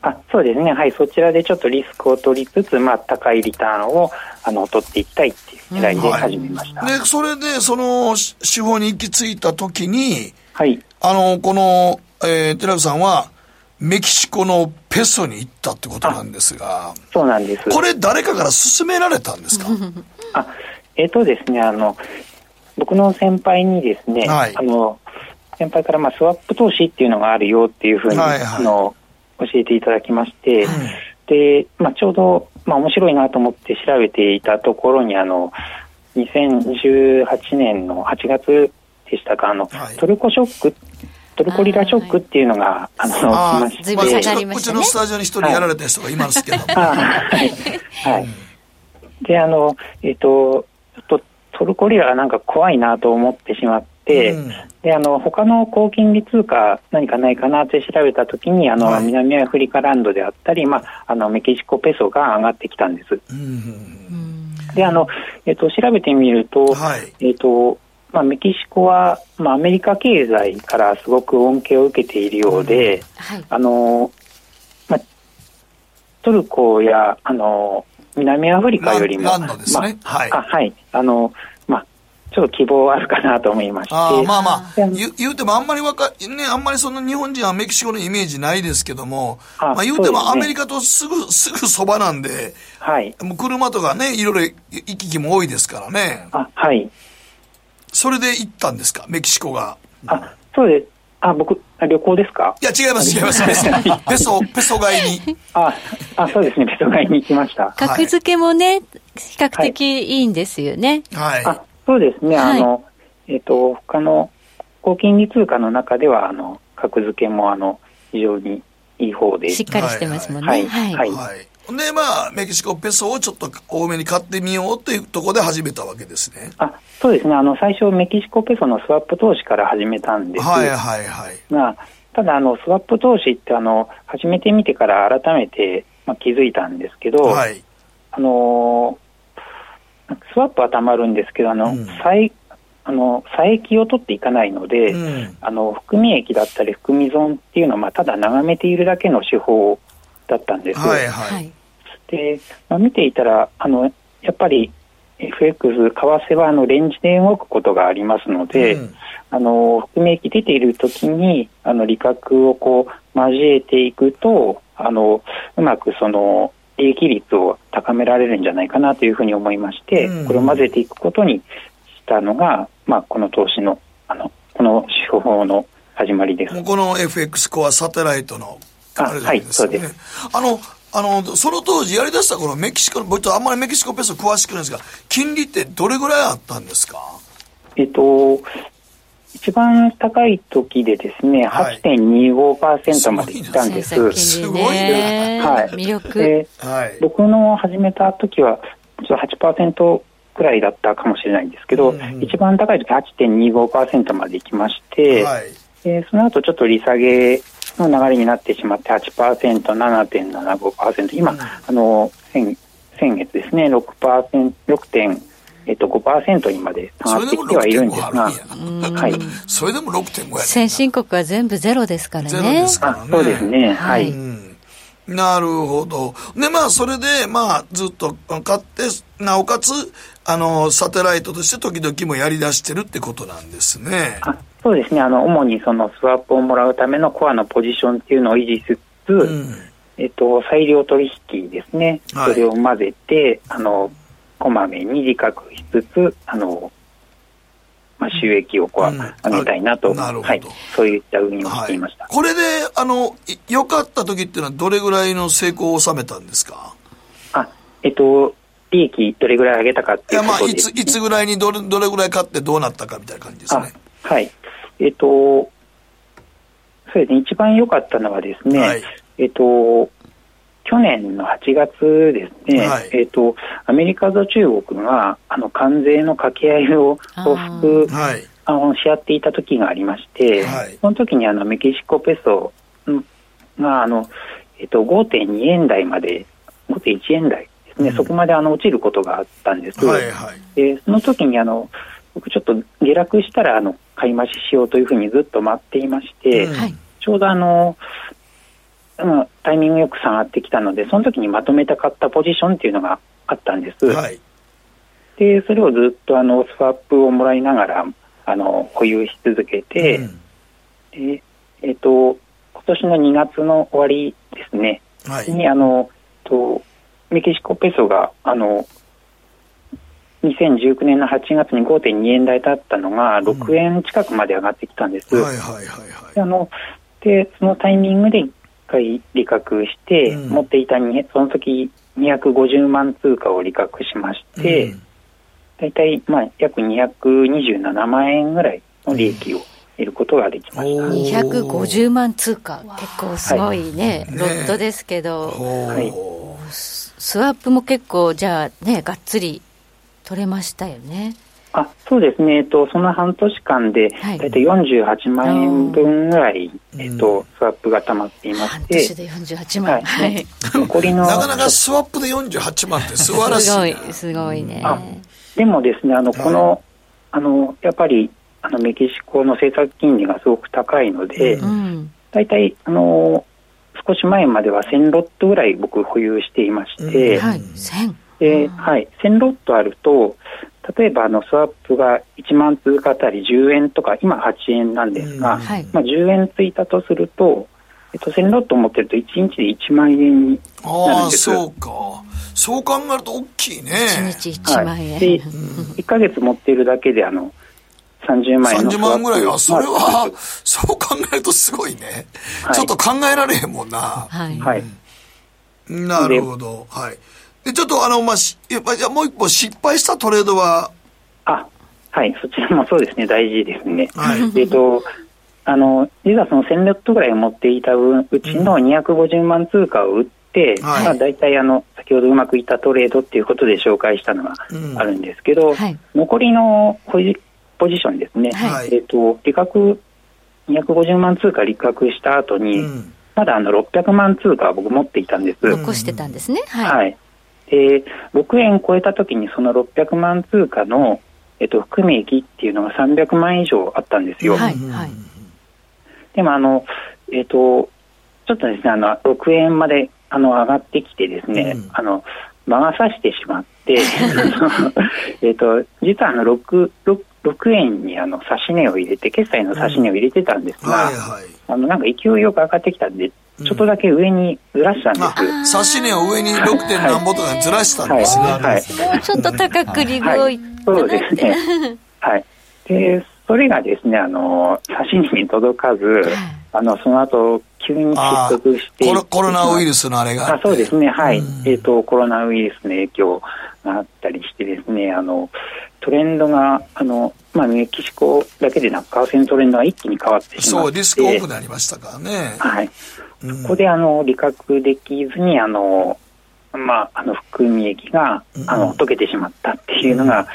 あそうですね、はい、そちらでちょっとリスクを取りつつ、まあ、高いリターンをあの取っていきたいっていう狙いで始めました、うんはい、でそれで、その手法に行き着いたときに、はい、あのこの、えー、寺内さんは、メキシコのペソに行ったってことなんですが。そうなんです。これ誰かから勧められたんですか？あ、えっ、ー、とですね、あの、僕の先輩にですね、はい、あの、先輩からまあスワップ投資っていうのがあるよっていうふうに、はいはい、あの、教えていただきまして、うん、で、まあちょうど、まあ面白いなと思って調べていたところに、あの、2018年の8月でしたか、あの、はい、トルコショックトルコリラショックっていうのが、あの、あまして、まあ、うちのスタジオに一人やられた人がいますけど。はい。はい。で、あの、えっ、ー、と、ちょっとトルコリラがなんか怖いなと思ってしまって、うん、で、あの、他の高金利通貨何かないかなって調べたときに、あの、はい、南アフリカランドであったり、まあ、あの、メキシコペソが上がってきたんです。うん、で、あの、えっ、ー、と、調べてみると、はい、えっ、と、まあ、メキシコは、まあ、アメリカ経済からすごく恩恵を受けているようで、はい、あのまあ、トルコやあの南アフリカよりも、ね、まあ、はい、あはい。あのまあ、ちょっと希望あるかなと思いまして。あまあまあ、言言うてもあんまりわか、ね、あんまりその日本人はメキシコのイメージないですけども、あまあ言うてもアメリカとすぐ、すぐそばなんで、はい。もう車とかね、いろいろ行き来も多いですからね。あ、はい。それで行ったんですか、メキシコが。あ、そうです。あ、僕、旅行ですか？いや、違います、違います。ペソ、ペソ買いに。あ、あ、そうですね、ペソ買いに行きました。格付けもね、比較的いいんですよね。はい。あ、そうですね、あの、えっ、と、他の高金利通貨の中では、あの、格付けも、あの、非常にいい方で。しっかりしてますもんね。はい。はい。はいで、まあ、メキシコペソをちょっと多めに買ってみようというところで始めたわけですね。あそうですね。あの、最初、メキシコペソのスワップ投資から始めたんです。はいはいはい。まあ、ただ、あの、スワップ投資って、あの、始めてみてから改めて、まあ、気づいたんですけど、はい。あの、スワップはたまるんですけど、あの、うん、あの、差益を取っていかないので、うん、あの、含み益だったり含み損っていうのは、まあ、ただ眺めているだけの手法だったんです。はいはい。で、まあ、見ていたら、あの、やっぱり FX、為替はあのレンジで動くことがありますので、うん、あの、含み益出ているときに、あの、利確をこう、交えていくと、あの、うまくその、利益率を高められるんじゃないかなというふうに思いまして、うん、これを混ぜていくことにしたのが、まあ、この投資の、あの、この手法の始まりです。この FX コアサテライトのあれですね。はい、そうです。あの、あの、その当時やりだした頃、メキシコ、僕とあんまりメキシコペソ詳しくないですが、金利ってどれぐらいあったんですか？えっと、一番高い時でですね、はい、8.25%までいったんです。すごいね。はい。魅力。で、はい、僕の始めた時は、ちょっと8%くらいだったかもしれないんですけど、うんうん、一番高い時8.25%までいきまして、はい、でその後ちょっと利下げの流れになってしまって8%、7.75%、今、うん、あの先先月ですね、6%、6. えっと、5%にまで下がってきてはいるんですが、はい、それでも6.5や 先進国は全部ゼロですからね。ゼロですからね。そうですね、はい。なるほど。で、まあ、それで、まあ、ずっと買って、なおかつ、あの、サテライトとして時々もやり出してるってことなんですね。そうですね、あの主にそのスワップをもらうためのコアのポジションっていうのを維持しつつ、うん、えっと、裁量取引ですね、はい、それを混ぜて、あのこまめに利確しつつ、あのまあ、収益をこう、うん、上げたいなと、なるほど。はい、そういった運用をしていました、はい、これであの良かった時っていうのは、どれぐらいの成功を収めたんですか？あえっと利益どれぐらい上げたかっていうことです、ね、いやまあいついつぐらいにどれどれぐらい買ってどうなったかみたいな感じですね。はい。えっ、と、そうですね、一番良かったのはですね、はい、えっ、と、去年の8月ですね、はい、えっ、と、アメリカと中国が、あの、関税の掛け合いを報復、はい、あのし合っていた時がありまして、はい、その時にあの、メキシコペソが、あの、えっ、と、5.2円台まで、5.1円台ですね、うん、そこまであの落ちることがあったんです。はいはい、でその時にあの、僕ちょっと下落したらあの買い増ししようというふうにずっと待っていまして、うん、ちょうどあの、うん、タイミングよく下がってきたのでその時にまとめた買ったポジションっていうのがあったんです、はい、でそれをずっとあのスワップをもらいながらあの保有し続けて、うん、でえっ、ー、と今年の2月の終わりですね、はい、にあのとメキシコペソがあの2019年の8月に5.2円台だったのが6円近くまで上がってきたんです。はいはいはい、はい、あのでそのタイミングで1回利確して、うん、持っていたその時250万通貨を利確しまして、うん、大体、まあ、約227万円ぐらいの利益を得ることができました。250万通貨、結構すごいね、はい、ロットですけど、はい、スワップも結構、じゃあね、がっつり取れましたよね。あそうですね、えっと、その半年間で、大体48万円分ぐらい、えっと、スワップがたまっていまして、半年で48万、はい、残りのなかなかスワップで48万って素晴らしい、ね、すごい、すごいね。でもですね、あのこの、あのやっぱりあのメキシコの政策金利がすごく高いので、うん、大体あの少し前までは1000ロットぐらい僕保有していまして、うん、はい、1000で、はい、1000ロットあると、例えばあのスワップが1万通貨あたり10円とか、今8円なんですが、うんはい、まあ、10円ついたとすると、えっと、1000ロット持ってると1日で1万円になるんです。ああ、そうか。そう考えると大きいね。1日1万円。はい、で、1か月持っているだけで、あの、30万円の30万ぐらいは、それは、そう考えるとすごいね。はい、ちょっと考えられへんもんな。はい。はい。なるほど。はい。で、ちょっとあの、まあ、し、じゃもう一歩失敗したトレードは？あ、はい、そちらもそうですね、大事ですね。はい、えっと、あの、実はその1000レットぐらい持っていたうちの250万通貨を売って、うん、まあ大体あの、先ほどうまくいったトレードっていうことで紹介したのがあるんですけど、うんはい、残りのポジポジションですね、はい、えっと、利確、250万通貨利確した後に、うん、まだあの600万通貨僕持っていたんです。残してたんですね。はい。はい、で、6円超えた時にその600万通貨の、えっと、含み益っていうのが300万以上あったんですよ。はい、はい。でもあの、えっと、ちょっとですね、あの、6円まであの上がってきてですね、うん、あの、魔が差してしまって、えっと、実はあの6、6, 6円にあの指値を入れて、決済の指値を入れてたんですが、うんはいはい、あのなんか勢いよく上がってきたんで、ちょっとだけ上にずらしたんです。指値を上に 6. 点何ぼとかずらしたんですね。はい。はい、ちょっと高く利食い、そうですね。はい。で、それがですね、あの、指値に届かず、あの、その後、急に失速してコロナウイルスのあれがあそうですね、はい。えっ、ー、と、コロナウイルスの影響があったりしてですね、あの、トレンドが、あの、まあ、メキシコだけでなく、為替のトレンドが一気に変わってしまって。そう、リスクオフになりましたからね。はい。そこであの利確できずにあの、まあ、あの含み益が、あの溶けてしまったっていうのが、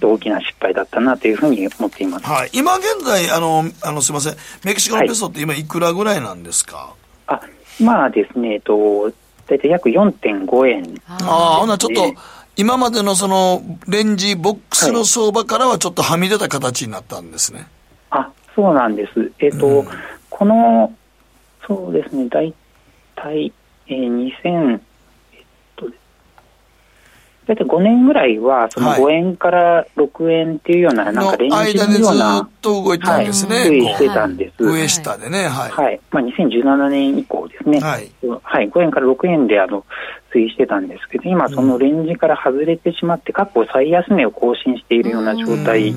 大きな失敗だったなというふうに思っています、はい、今現在あのあの、すみません、メキシコのペソって今、いくらぐらいなんですか、はい、あまあですね、えっと、大体約4.5円。ああ、ほな、ちょっと、今までのそのレンジボックスの相場からはちょっとはみ出た形になったんですね。はい、あそうなんです。えっと、うん、このそうですね、大体、えー、2000、えっと、大体5年ぐらいは、その5円から6円っていうような、なんかレンジのような、ずっと動いてたんですね。はい、推移してたんです。上下でね、はい。はい。まあ、2017年以降ですね。はい。はい、5円から6円で、あの、推移してたんですけど、今、そのレンジから外れてしまって、過去最安値を更新しているような状態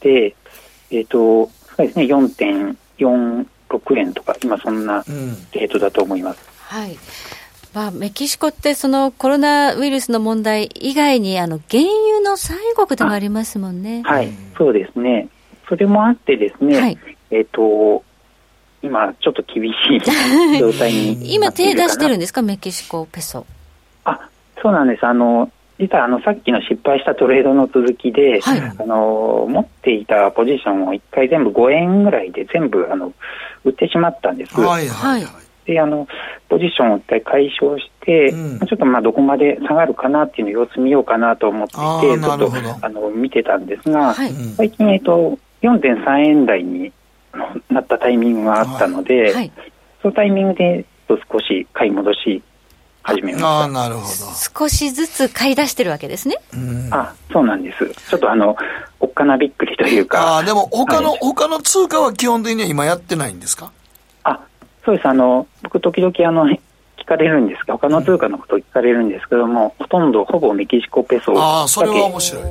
で、えっ、と、そうですね、4.4、6円とか、今そんなレートだと思います。うん、はいまあ、メキシコってそのコロナウイルスの問題以外にあの原油の産油国でもありますもんね。はい、そうですね。それもあってですね、はい、えっ、ー、と、今ちょっと厳しい 状態に今手出してるんですか、メキシコペソ。あ、そうなんです。あの、実はあのさっきの失敗したトレードの続きで、はい、あの持っていたポジションを1回全部5円ぐらいで全部あの売ってしまったんです。はいはいであのポジションを一回解消して、うん、ちょっとまあどこまで下がるかなっていうのを様子見ようかなと思っていて、ちょっとあの見てたんですが、はい、最近、えっと、4.3円台になったタイミングがあったので、はい、そのタイミングで少し買い戻し始めました。あなるほど。少しずつ買い出してるわけですね。あそうなんです。ちょっとあの、おっかなびっくりというか。あでも他の、はい、他の通貨は基本的には今やってないんですか？あそうです。あの、僕、時々、あの、聞かれるんですが、他の通貨のことを聞かれるんですけども、うん、ほとんどほぼメキシコペソああ、それは面白い。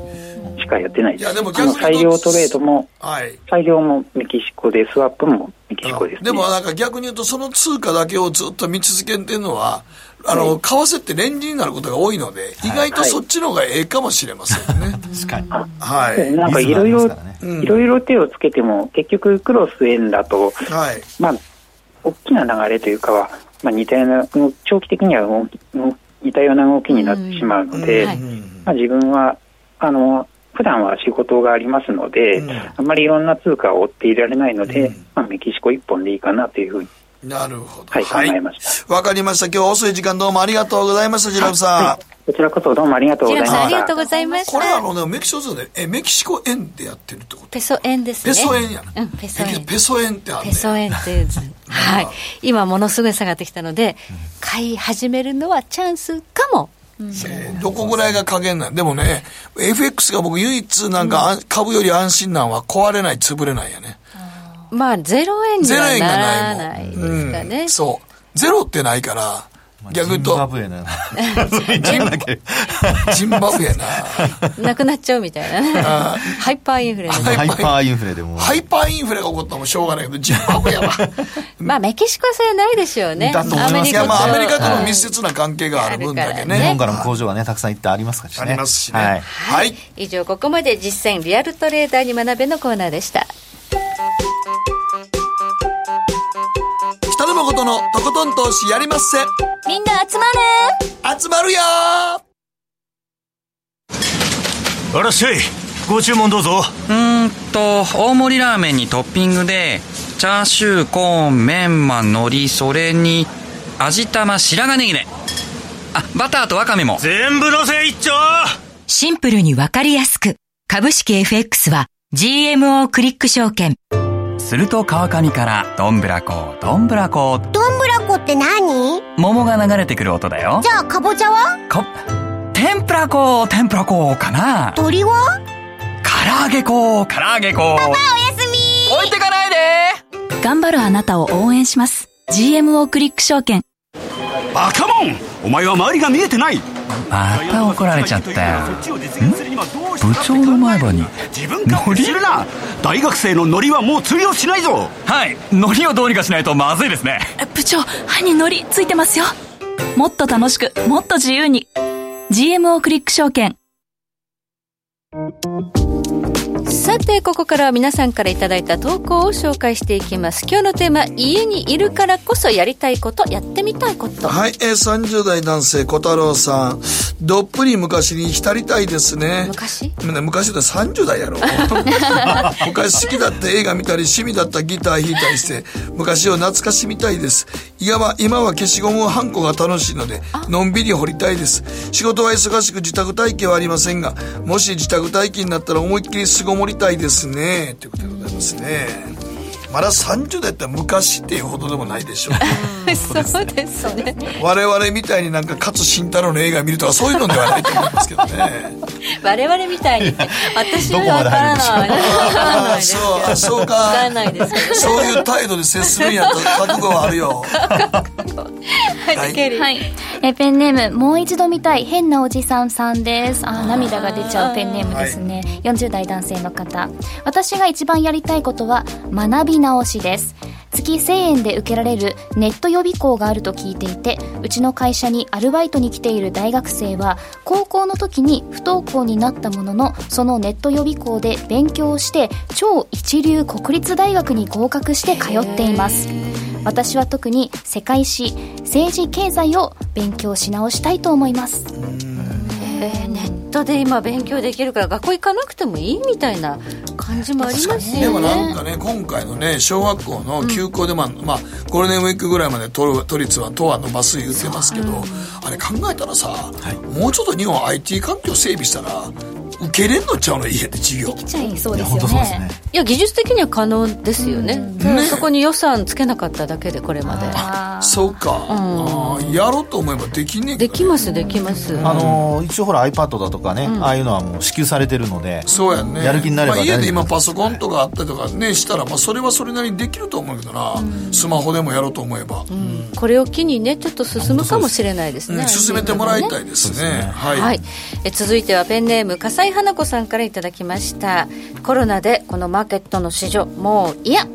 しかやってないです。いや、でも逆裁量トレードも、はい、裁量もメキシコで、スワップもメキシコです、ね、でもなんか逆に言うと、その通貨だけをずっと見続けてるのは、あの、はい、為替ってレンジになることが多いので、意外とそっちの方がええかもしれませんね。確かに。はい。なんかいろいろ、いろいろ手をつけても、結局クロス円だと、はい、まあ、大きな流れというかは、まあ、似たような、長期的には似たような動きになってしまうので、まあ、自分は、あの、普段は仕事がありますので、うん、あんまりいろんな通貨を追っていられないので、うん、まあ、メキシコ一本でいいかなというふうに。なるほど。はい、考えました。わ、かりました。今日遅い時間どうもありがとうございました、ジラフさん。はいこちらこそどうもありがとうございました。ありがとうございました。これあのね、メキシコで、え、メキシコ円でやってるってことペソ円ですね。ペソ円やな。うん、ペソ円。ペソ円ってある、ね、ペソ円っていう図。はい。今ものすごい下がってきたので、買い始めるのはチャンスかも。うん、どこぐらいが加減なんでもね、FX が僕唯一なんか、うん、株より安心なんは壊れない、潰れないやね。まあ、ゼロ円にはならないですかね。うん、そう。ゼロってないから、逆と。ジンバブエな。ジンバブエな。なくなっちゃうみたいなね。ハイパーインフレハイパーインフレでも。ハイパーインフレが起こったもしょうがないけど、ジンバブエは。まあ、メキシコ製ないでしょうね。だと思います。いや、まあ、アメリカとの密接な関係がある分だけね。日本からも工場がね、たくさん行ってありますからね。ありますしね。はい。以上、ここまで実践リアルトレーダーに学べのコーナーでした。北野誠のとことん投資やりまっせ。みんな集まる集まるよあらっしゃい。ご注文どうぞ。うんと、大盛りラーメンにトッピングで、チャーシュー、コーン、メンマ、海苔、それに、味玉、白髪ネギね。あ、バターとワカメも。全部のせ一丁シンプルにわかりやすく。株式 FX は GMO クリック証券。すると川上からどんぶらこどんぶらこどんぶらこって何？桃が流れてくる音だよ。じゃあかぼちゃは？か天ぷらこ天ぷらこかな。鳥は？唐揚げこ唐揚げこパパおやすみ。置いてかないで。頑張るあなたを応援します。GMO クリック証券。バカモン。お前は周りが見えてない。また怒られちゃったよ部長の前歯に自分勝手するな。大学生のノリはもう通用しないぞ。はい。ノリをどうにかしないとまずいですね。部長歯にノリついてますよ。もっと楽しくもっと自由に。GMO クリック証券さて、ここからは皆さんからいただいた投稿を紹介していきます。今日のテーマ、家にいるからこそやりたいこと、やってみたいこと。はい、えー、30代男性小太郎さん。どっぷり昔に浸りたいですね。昔？昔って30代やろ。昔好きだった映画見たり、趣味だったギター弾いたりして、昔を懐かしみたいです。いわば今は消しゴムハンコが楽しいので、のんびり掘りたいです。仕事は忙しく自宅待機はありませんが、もし自宅待機になったら思いっきり巣ごもりたいですね。ということでございますね。まだ30代って昔っていうほどでもないでしょう。そうですね。我々みたいになんか勝慎太郎の映画見るとかそういうのではないと思いますけどね。我々みたいに私は分からない。そうそうか分からないです。そう。いう態度で接するんやったら覚悟はあるよ。はい、はい、えペンネームもう一度見たい変なおじさんさんです。あ涙が出ちゃうペンネームですね、はい、40代男性の方。私が一番やりたいことは学び直しです。月1000円で受けられるネット予備校があると聞いていてうちの会社にアルバイトに来ている大学生は高校の時に不登校になったもののそのネット予備校で勉強して超一流国立大学に合格して通っています。私は特に世界史政治経済を勉強し直したいと思います。えー、ネットで今勉強できるから学校行かなくてもいいみたいな感じもありますよね。でもなんかね今回のね小学校の休校で、まあ、まあゴールデンウィークぐらいまで都都立は都は伸ばす言ってますけど、あれ考えたらさ、はい、もうちょっと日本 IT 環境整備したら受けれんのちゃうの家で授業。できちゃいそうですよね。いや技術的には可能ですよね、ね、そこに予算つけなかっただけでこれまで。そうか、うん、やろうと思えばできねえできますできます。あの一応ほら iPad だとかね、うん、ああいうのはもう支給されてるのでそうやね。やる気になれば、まあ、家で今パソコンとかあったりとかねしたら、まあ、それはそれなりにできると思うけどな、うん、スマホでもやろうと思えば、これを機にねちょっと進むかもしれないですね。進めてもらいたいですね、ね、はい、はい、え続いてはペンネーム笠井花子さんからいただきました。コロナでこのマーケットの市場もう嫌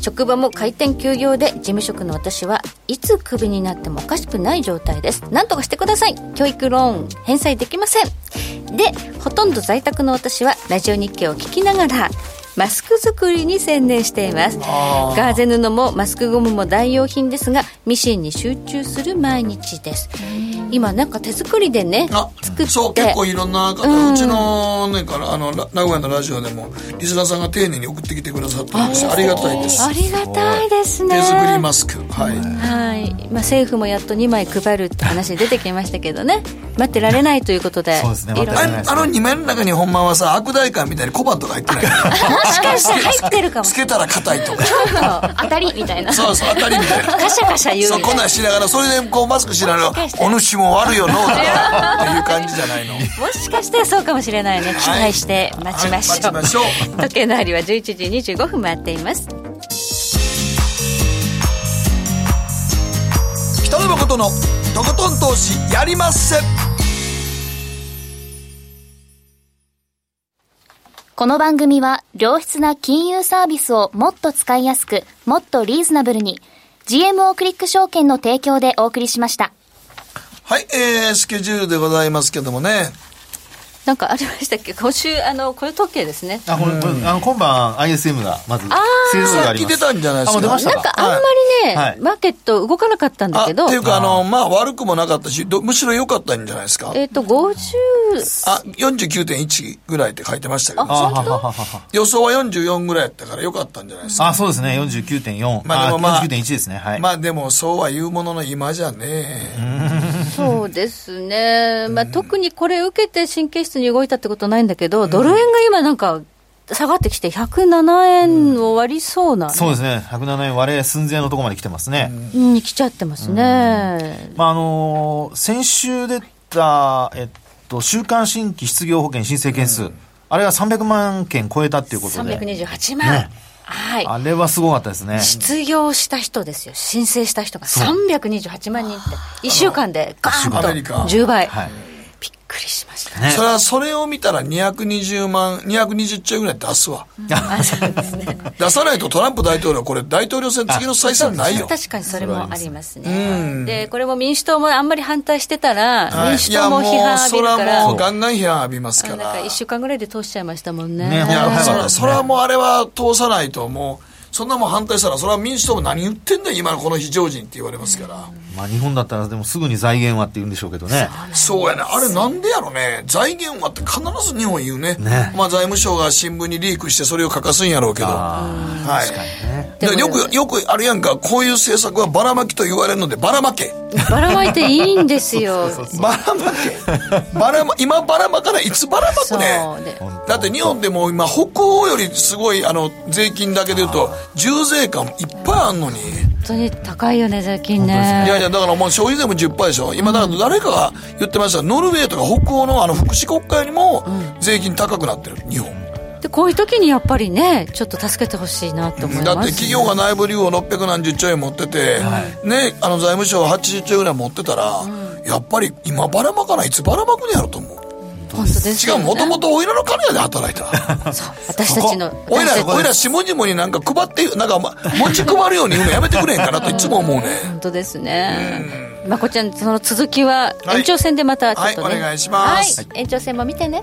職場も開店休業で事務職の私はいつクビになってもおかしくない状態です。何とかしてください。教育ローン返済できません。でほとんど在宅の私はラジオ日経を聞きながらマスク作りに専念しています。ガーゼ布もマスクゴムも代用品ですがミシンに集中する毎日です。今なんか手作りでね作って。そう結構いろんな方、うん、うちのねからあの名古屋のラジオでもリスナーさんが丁寧に送ってきてくださってます。ありがたいです。ありがたいですね。手作りマスク。はい、はい、まあ、政府もやっと2枚配るって話出てきましたけどね。待ってられないということで。そうですね。あの2枚の中にほんまはさ悪代官みたいに小判とか入ってない？も しかして入ってるかもつけたら硬いとか。当たりみたいな。そうそう当たりみたいな。カシャカシャ言うそうこんなんしながらそれでこうマスクしながらお主も悪いよのっていう感じじゃないの。もしかしてそうかもしれないね。期待して待ちましょう,、はいはい、う。時計の針は11時25分回っています。北野誠のとことん投資やりまっせこの番組は良質な金融サービスをもっと使いやすく、もっとリーズナブルに GMO クリック証券の提供でお送りしました。はい、えー、スケジュールでございますけどもね。なんかありましたっけ？今週、あの、雇用統計ですね。あ、これ、うん、あの、今晩 ISM が、まず、製造があります。出たんじゃないですか？なんかあんまりね、はい、マーケット動かなかったんだけど。っていうか、あの、まあ、悪くもなかったし、むしろ良かったんじゃないですか？えっ、ー、と、50、あ、49.1ぐらいって書いてましたけど。あ、予想は44ぐらいやったから良かったんじゃないですか？あ、そうですね、49.4。まあでもまあ、49.1ですね。はい。まあでも、そうは言うものの今じゃね。そうですね。まあ、特にこれ受けて神経質に動いたってことないんだけど、ドル円が今なんか、下がってきて107円を割りそうな、ねうん、そうですね。107円割れ寸前のところまで来てますね。うん、に来ちゃってますね。まあ、あのー、先週出た、えっと、週間新規失業保険申請件数、うん、あれが300万件超えたっていうことで。328万。ねはい。あれはすごかったですね。失業した人ですよ。申請した人が328万人って、1週間でガーンと10倍。はいびっくりしましたね。それは、それを見たら220万、220兆円ぐらい出すわ。うん、出さないとトランプ大統領、これ大統領選次の再選ないよ。確かにそれもありますね。で、これも民主党もあんまり反対してたら、民主党も批判浴びるから。いや、もう、それはもうガンガン批判浴びますから。なんか1週間ぐらいで通しちゃいましたもんね。ねいや、それは、それはもうあれは通さないと、もう、そんなもん反対したら、それは民主党も何言ってんだよ、今のこの非常人って言われますから。まあ、日本だったら、でもすぐに財源はって言うんでしょうけどね。そうやね。あれなんでやろね。財源はって必ず日本言うね。ねまあ、財務省が新聞にリークしてそれを書かすんやろうけど。はい。確かにね。よく、よくあるやんか、こういう政策はばらまきと言われるので、ばらまけ。ばらまいていいんですよ。ばらまけ。ばらま、今ばらまかない、いつばらまくね。だって日本でも今、北欧よりすごい、あの、税金だけで言うと、重税感いっぱいあんのに。本当に高いよね、税金ね。いやいや、だからもう消費税も10%でしょ。今、だから誰かが言ってました、ノルウェーとか北欧のあの福祉国会にも税金高くなってる、日本。でこういう時にやっぱりねちょっと助けてほしいなと思います、だって企業が内部留保600何十兆円持ってて、はい、ねあの財務省は80兆円ぐらい持ってたら、うん、やっぱり今ばらまかない。いつばらまくんやろと思う本当です、ね、違うもともとおいらの金屋で働いたそう私たちのおいらおいら下々になんか配ってなんか、ま、持ち配るように言うのやめてくれへんかなといつも思うね本当ですね。まこちゃんその続きは延長戦でまたちょっとね、はい、はい、お願いします、はい、延長戦も見てね